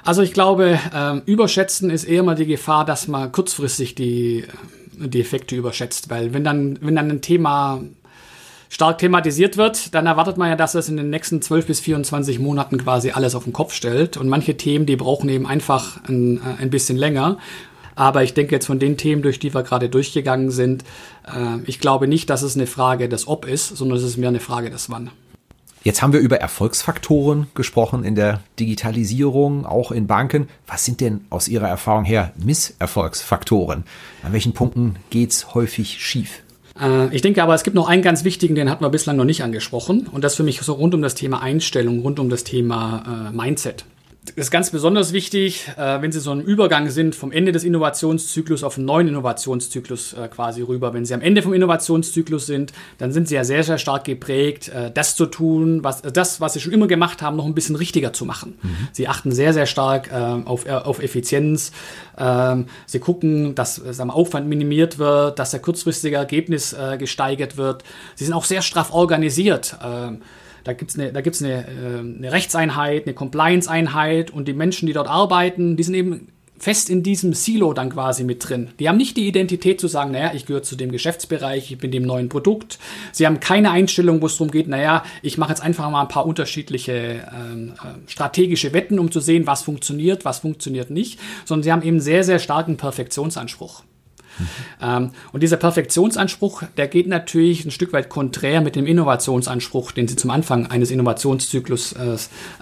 Also ich glaube, ähm, überschätzen ist eher mal die Gefahr, dass man kurzfristig die, die Effekte überschätzt, weil wenn dann, wenn dann ein Thema stark thematisiert wird, dann erwartet man ja, dass es in den nächsten 12 bis 24 Monaten quasi alles auf den Kopf stellt. Und manche Themen, die brauchen eben einfach ein, äh, ein bisschen länger. Aber ich denke jetzt von den Themen, durch die wir gerade durchgegangen sind, äh, ich glaube nicht, dass es eine Frage des Ob ist, sondern es ist mehr eine Frage des Wann. Jetzt haben wir über Erfolgsfaktoren gesprochen in der Digitalisierung, auch in Banken. Was sind denn aus Ihrer Erfahrung her Misserfolgsfaktoren? An welchen Punkten geht's häufig schief? Äh, ich denke aber, es gibt noch einen ganz wichtigen, den hatten wir bislang noch nicht angesprochen. Und das für mich so rund um das Thema Einstellung, rund um das Thema äh, Mindset ist ganz besonders wichtig, äh, wenn Sie so im Übergang sind vom Ende des Innovationszyklus auf einen neuen Innovationszyklus äh, quasi rüber. Wenn Sie am Ende vom Innovationszyklus sind, dann sind Sie ja sehr, sehr stark geprägt, äh, das zu tun, was, das, was Sie schon immer gemacht haben, noch ein bisschen richtiger zu machen. Mhm. Sie achten sehr, sehr stark äh, auf, äh, auf Effizienz. Ähm, Sie gucken, dass äh, sagen Aufwand minimiert wird, dass der kurzfristige Ergebnis gesteigert wird. Sie sind auch sehr straff organisiert. Ähm, da gibt es eine, da gibt's eine, äh, eine Rechtseinheit, eine Compliance-Einheit und die Menschen, die dort arbeiten, die sind eben fest in diesem Silo dann quasi mit drin. Die haben nicht die Identität zu sagen, naja, ich gehöre zu dem Geschäftsbereich, ich bin dem neuen Produkt. Sie haben keine Einstellung, wo es darum geht, naja, ich mache jetzt einfach mal ein paar unterschiedliche ähm, äh, strategische Wetten, um zu sehen, was funktioniert, was funktioniert nicht, sondern sie haben eben sehr, sehr starken Perfektionsanspruch. Mhm. und dieser Perfektionsanspruch, der geht natürlich ein Stück weit konträr mit dem Innovationsanspruch, den Sie zum Anfang eines Innovationszyklus äh,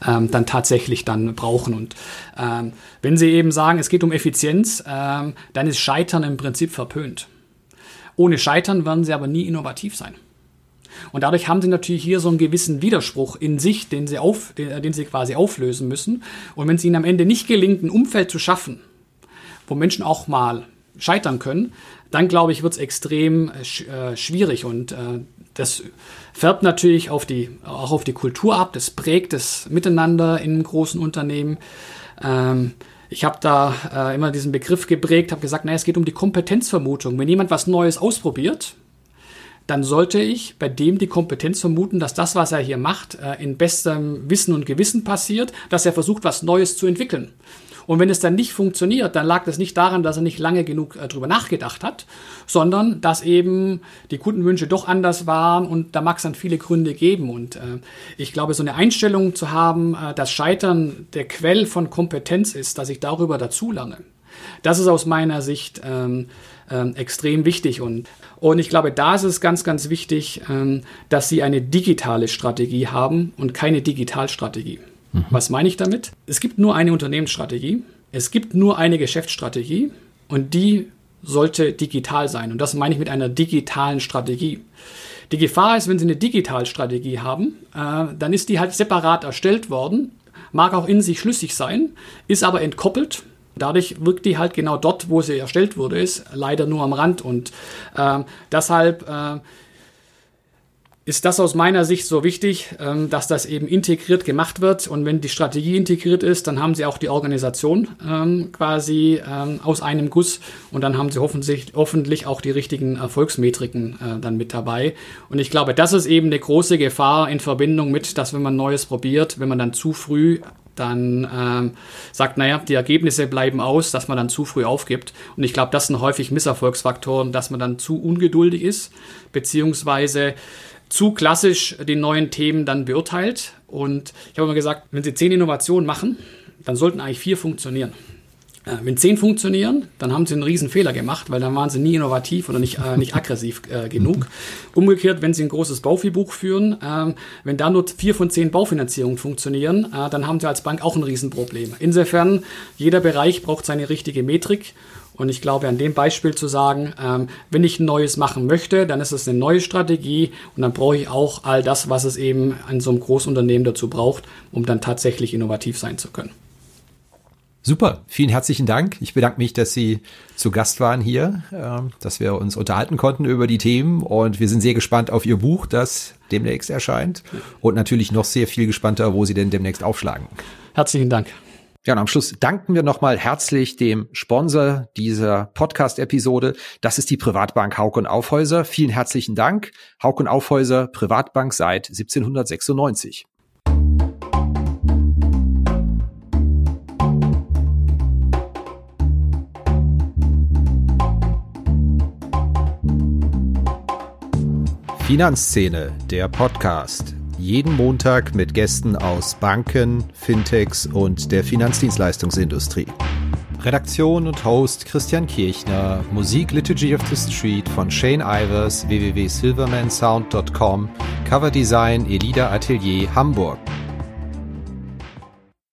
ähm, dann tatsächlich dann brauchen. Und ähm, wenn Sie eben sagen, es geht um Effizienz, ähm, dann ist Scheitern im Prinzip verpönt. Ohne Scheitern werden Sie aber nie innovativ sein. Und dadurch haben sie natürlich hier so einen gewissen Widerspruch in sich, den sie, auf, den, den sie quasi auflösen müssen. Und wenn es ihnen am Ende nicht gelingt, ein Umfeld zu schaffen, wo Menschen auch mal scheitern können, dann glaube ich, wird es extrem äh, schwierig und äh, das färbt natürlich auf die, auch auf die Kultur ab, das prägt das Miteinander in großen Unternehmen. Ähm, ich habe da äh, immer diesen Begriff geprägt, habe gesagt, naja, es geht um die Kompetenzvermutung. Wenn jemand was Neues ausprobiert, dann sollte ich bei dem die Kompetenz vermuten, dass das, was er hier macht, äh, in bestem Wissen und Gewissen passiert, dass er versucht, was Neues zu entwickeln. Und wenn es dann nicht funktioniert, dann lag das nicht daran, dass er nicht lange genug äh, drüber nachgedacht hat, sondern dass eben die Kundenwünsche doch anders waren und da mag es dann viele Gründe geben. Und äh, ich glaube, so eine Einstellung zu haben, äh, dass Scheitern der Quell von Kompetenz ist, dass ich darüber dazulerne, das ist aus meiner Sicht ähm, ähm, extrem wichtig. Und, und ich glaube, da ist es ganz, ganz wichtig, ähm, dass Sie eine digitale Strategie haben und keine Digitalstrategie. Mhm. Was meine ich damit? Es gibt nur eine Unternehmensstrategie, es gibt nur eine Geschäftsstrategie und die sollte digital sein. Und das meine ich mit einer digitalen Strategie. Die Gefahr ist, wenn Sie eine Digitalstrategie haben, äh, dann ist die halt separat erstellt worden, mag auch in sich schlüssig sein, ist aber entkoppelt. Dadurch wirkt die halt genau dort, wo sie erstellt wurde, ist leider nur am Rand. Und äh, deshalb äh, ist das aus meiner Sicht so wichtig, ähm, dass das eben integriert gemacht wird. Und wenn die Strategie integriert ist, dann haben Sie auch die Organisation ähm, quasi ähm, aus einem Guss und dann haben Sie hoffentlich, hoffentlich auch die richtigen Erfolgsmetriken äh, dann mit dabei. Und ich glaube, das ist eben eine große Gefahr in Verbindung mit, dass wenn man Neues probiert, wenn man dann zu früh dann ähm, sagt, naja, die Ergebnisse bleiben aus, dass man dann zu früh aufgibt. Und ich glaube, das sind häufig Misserfolgsfaktoren, dass man dann zu ungeduldig ist, beziehungsweise zu klassisch die neuen Themen dann beurteilt. Und ich habe immer gesagt, wenn Sie zehn Innovationen machen, dann sollten eigentlich vier funktionieren. Äh, wenn zehn funktionieren, dann haben sie einen riesen Fehler gemacht, weil dann waren sie nie innovativ oder nicht, äh, nicht aggressiv äh, genug. Umgekehrt, wenn sie ein großes Bauviehbuch führen, äh, wenn da nur vier von zehn Baufinanzierungen funktionieren, äh, dann haben sie als Bank auch ein Riesenproblem. Insofern, jeder Bereich braucht seine richtige Metrik und ich glaube, an dem Beispiel zu sagen, ähm, wenn ich ein Neues machen möchte, dann ist es eine neue Strategie und dann brauche ich auch all das, was es eben an so einem Großunternehmen dazu braucht, um dann tatsächlich innovativ sein zu können. Super, vielen herzlichen Dank. Ich bedanke mich, dass Sie zu Gast waren hier, äh, dass wir uns unterhalten konnten über die Themen und wir sind sehr gespannt auf Ihr Buch, das demnächst erscheint und natürlich noch sehr viel gespannter, wo Sie denn demnächst aufschlagen. Herzlichen Dank. Ja, und am Schluss danken wir nochmal herzlich dem Sponsor dieser Podcast-Episode. Das ist die Privatbank Hauk und Aufhäuser. Vielen herzlichen Dank. Hauk und Aufhäuser, Privatbank seit 1796. Finanzszene, der Podcast jeden Montag mit Gästen aus Banken, Fintechs und der Finanzdienstleistungsindustrie. Redaktion und Host Christian Kirchner, Musik Liturgy of the Street von Shane Ivers, www.silvermansound.com, Coverdesign Elida Atelier Hamburg.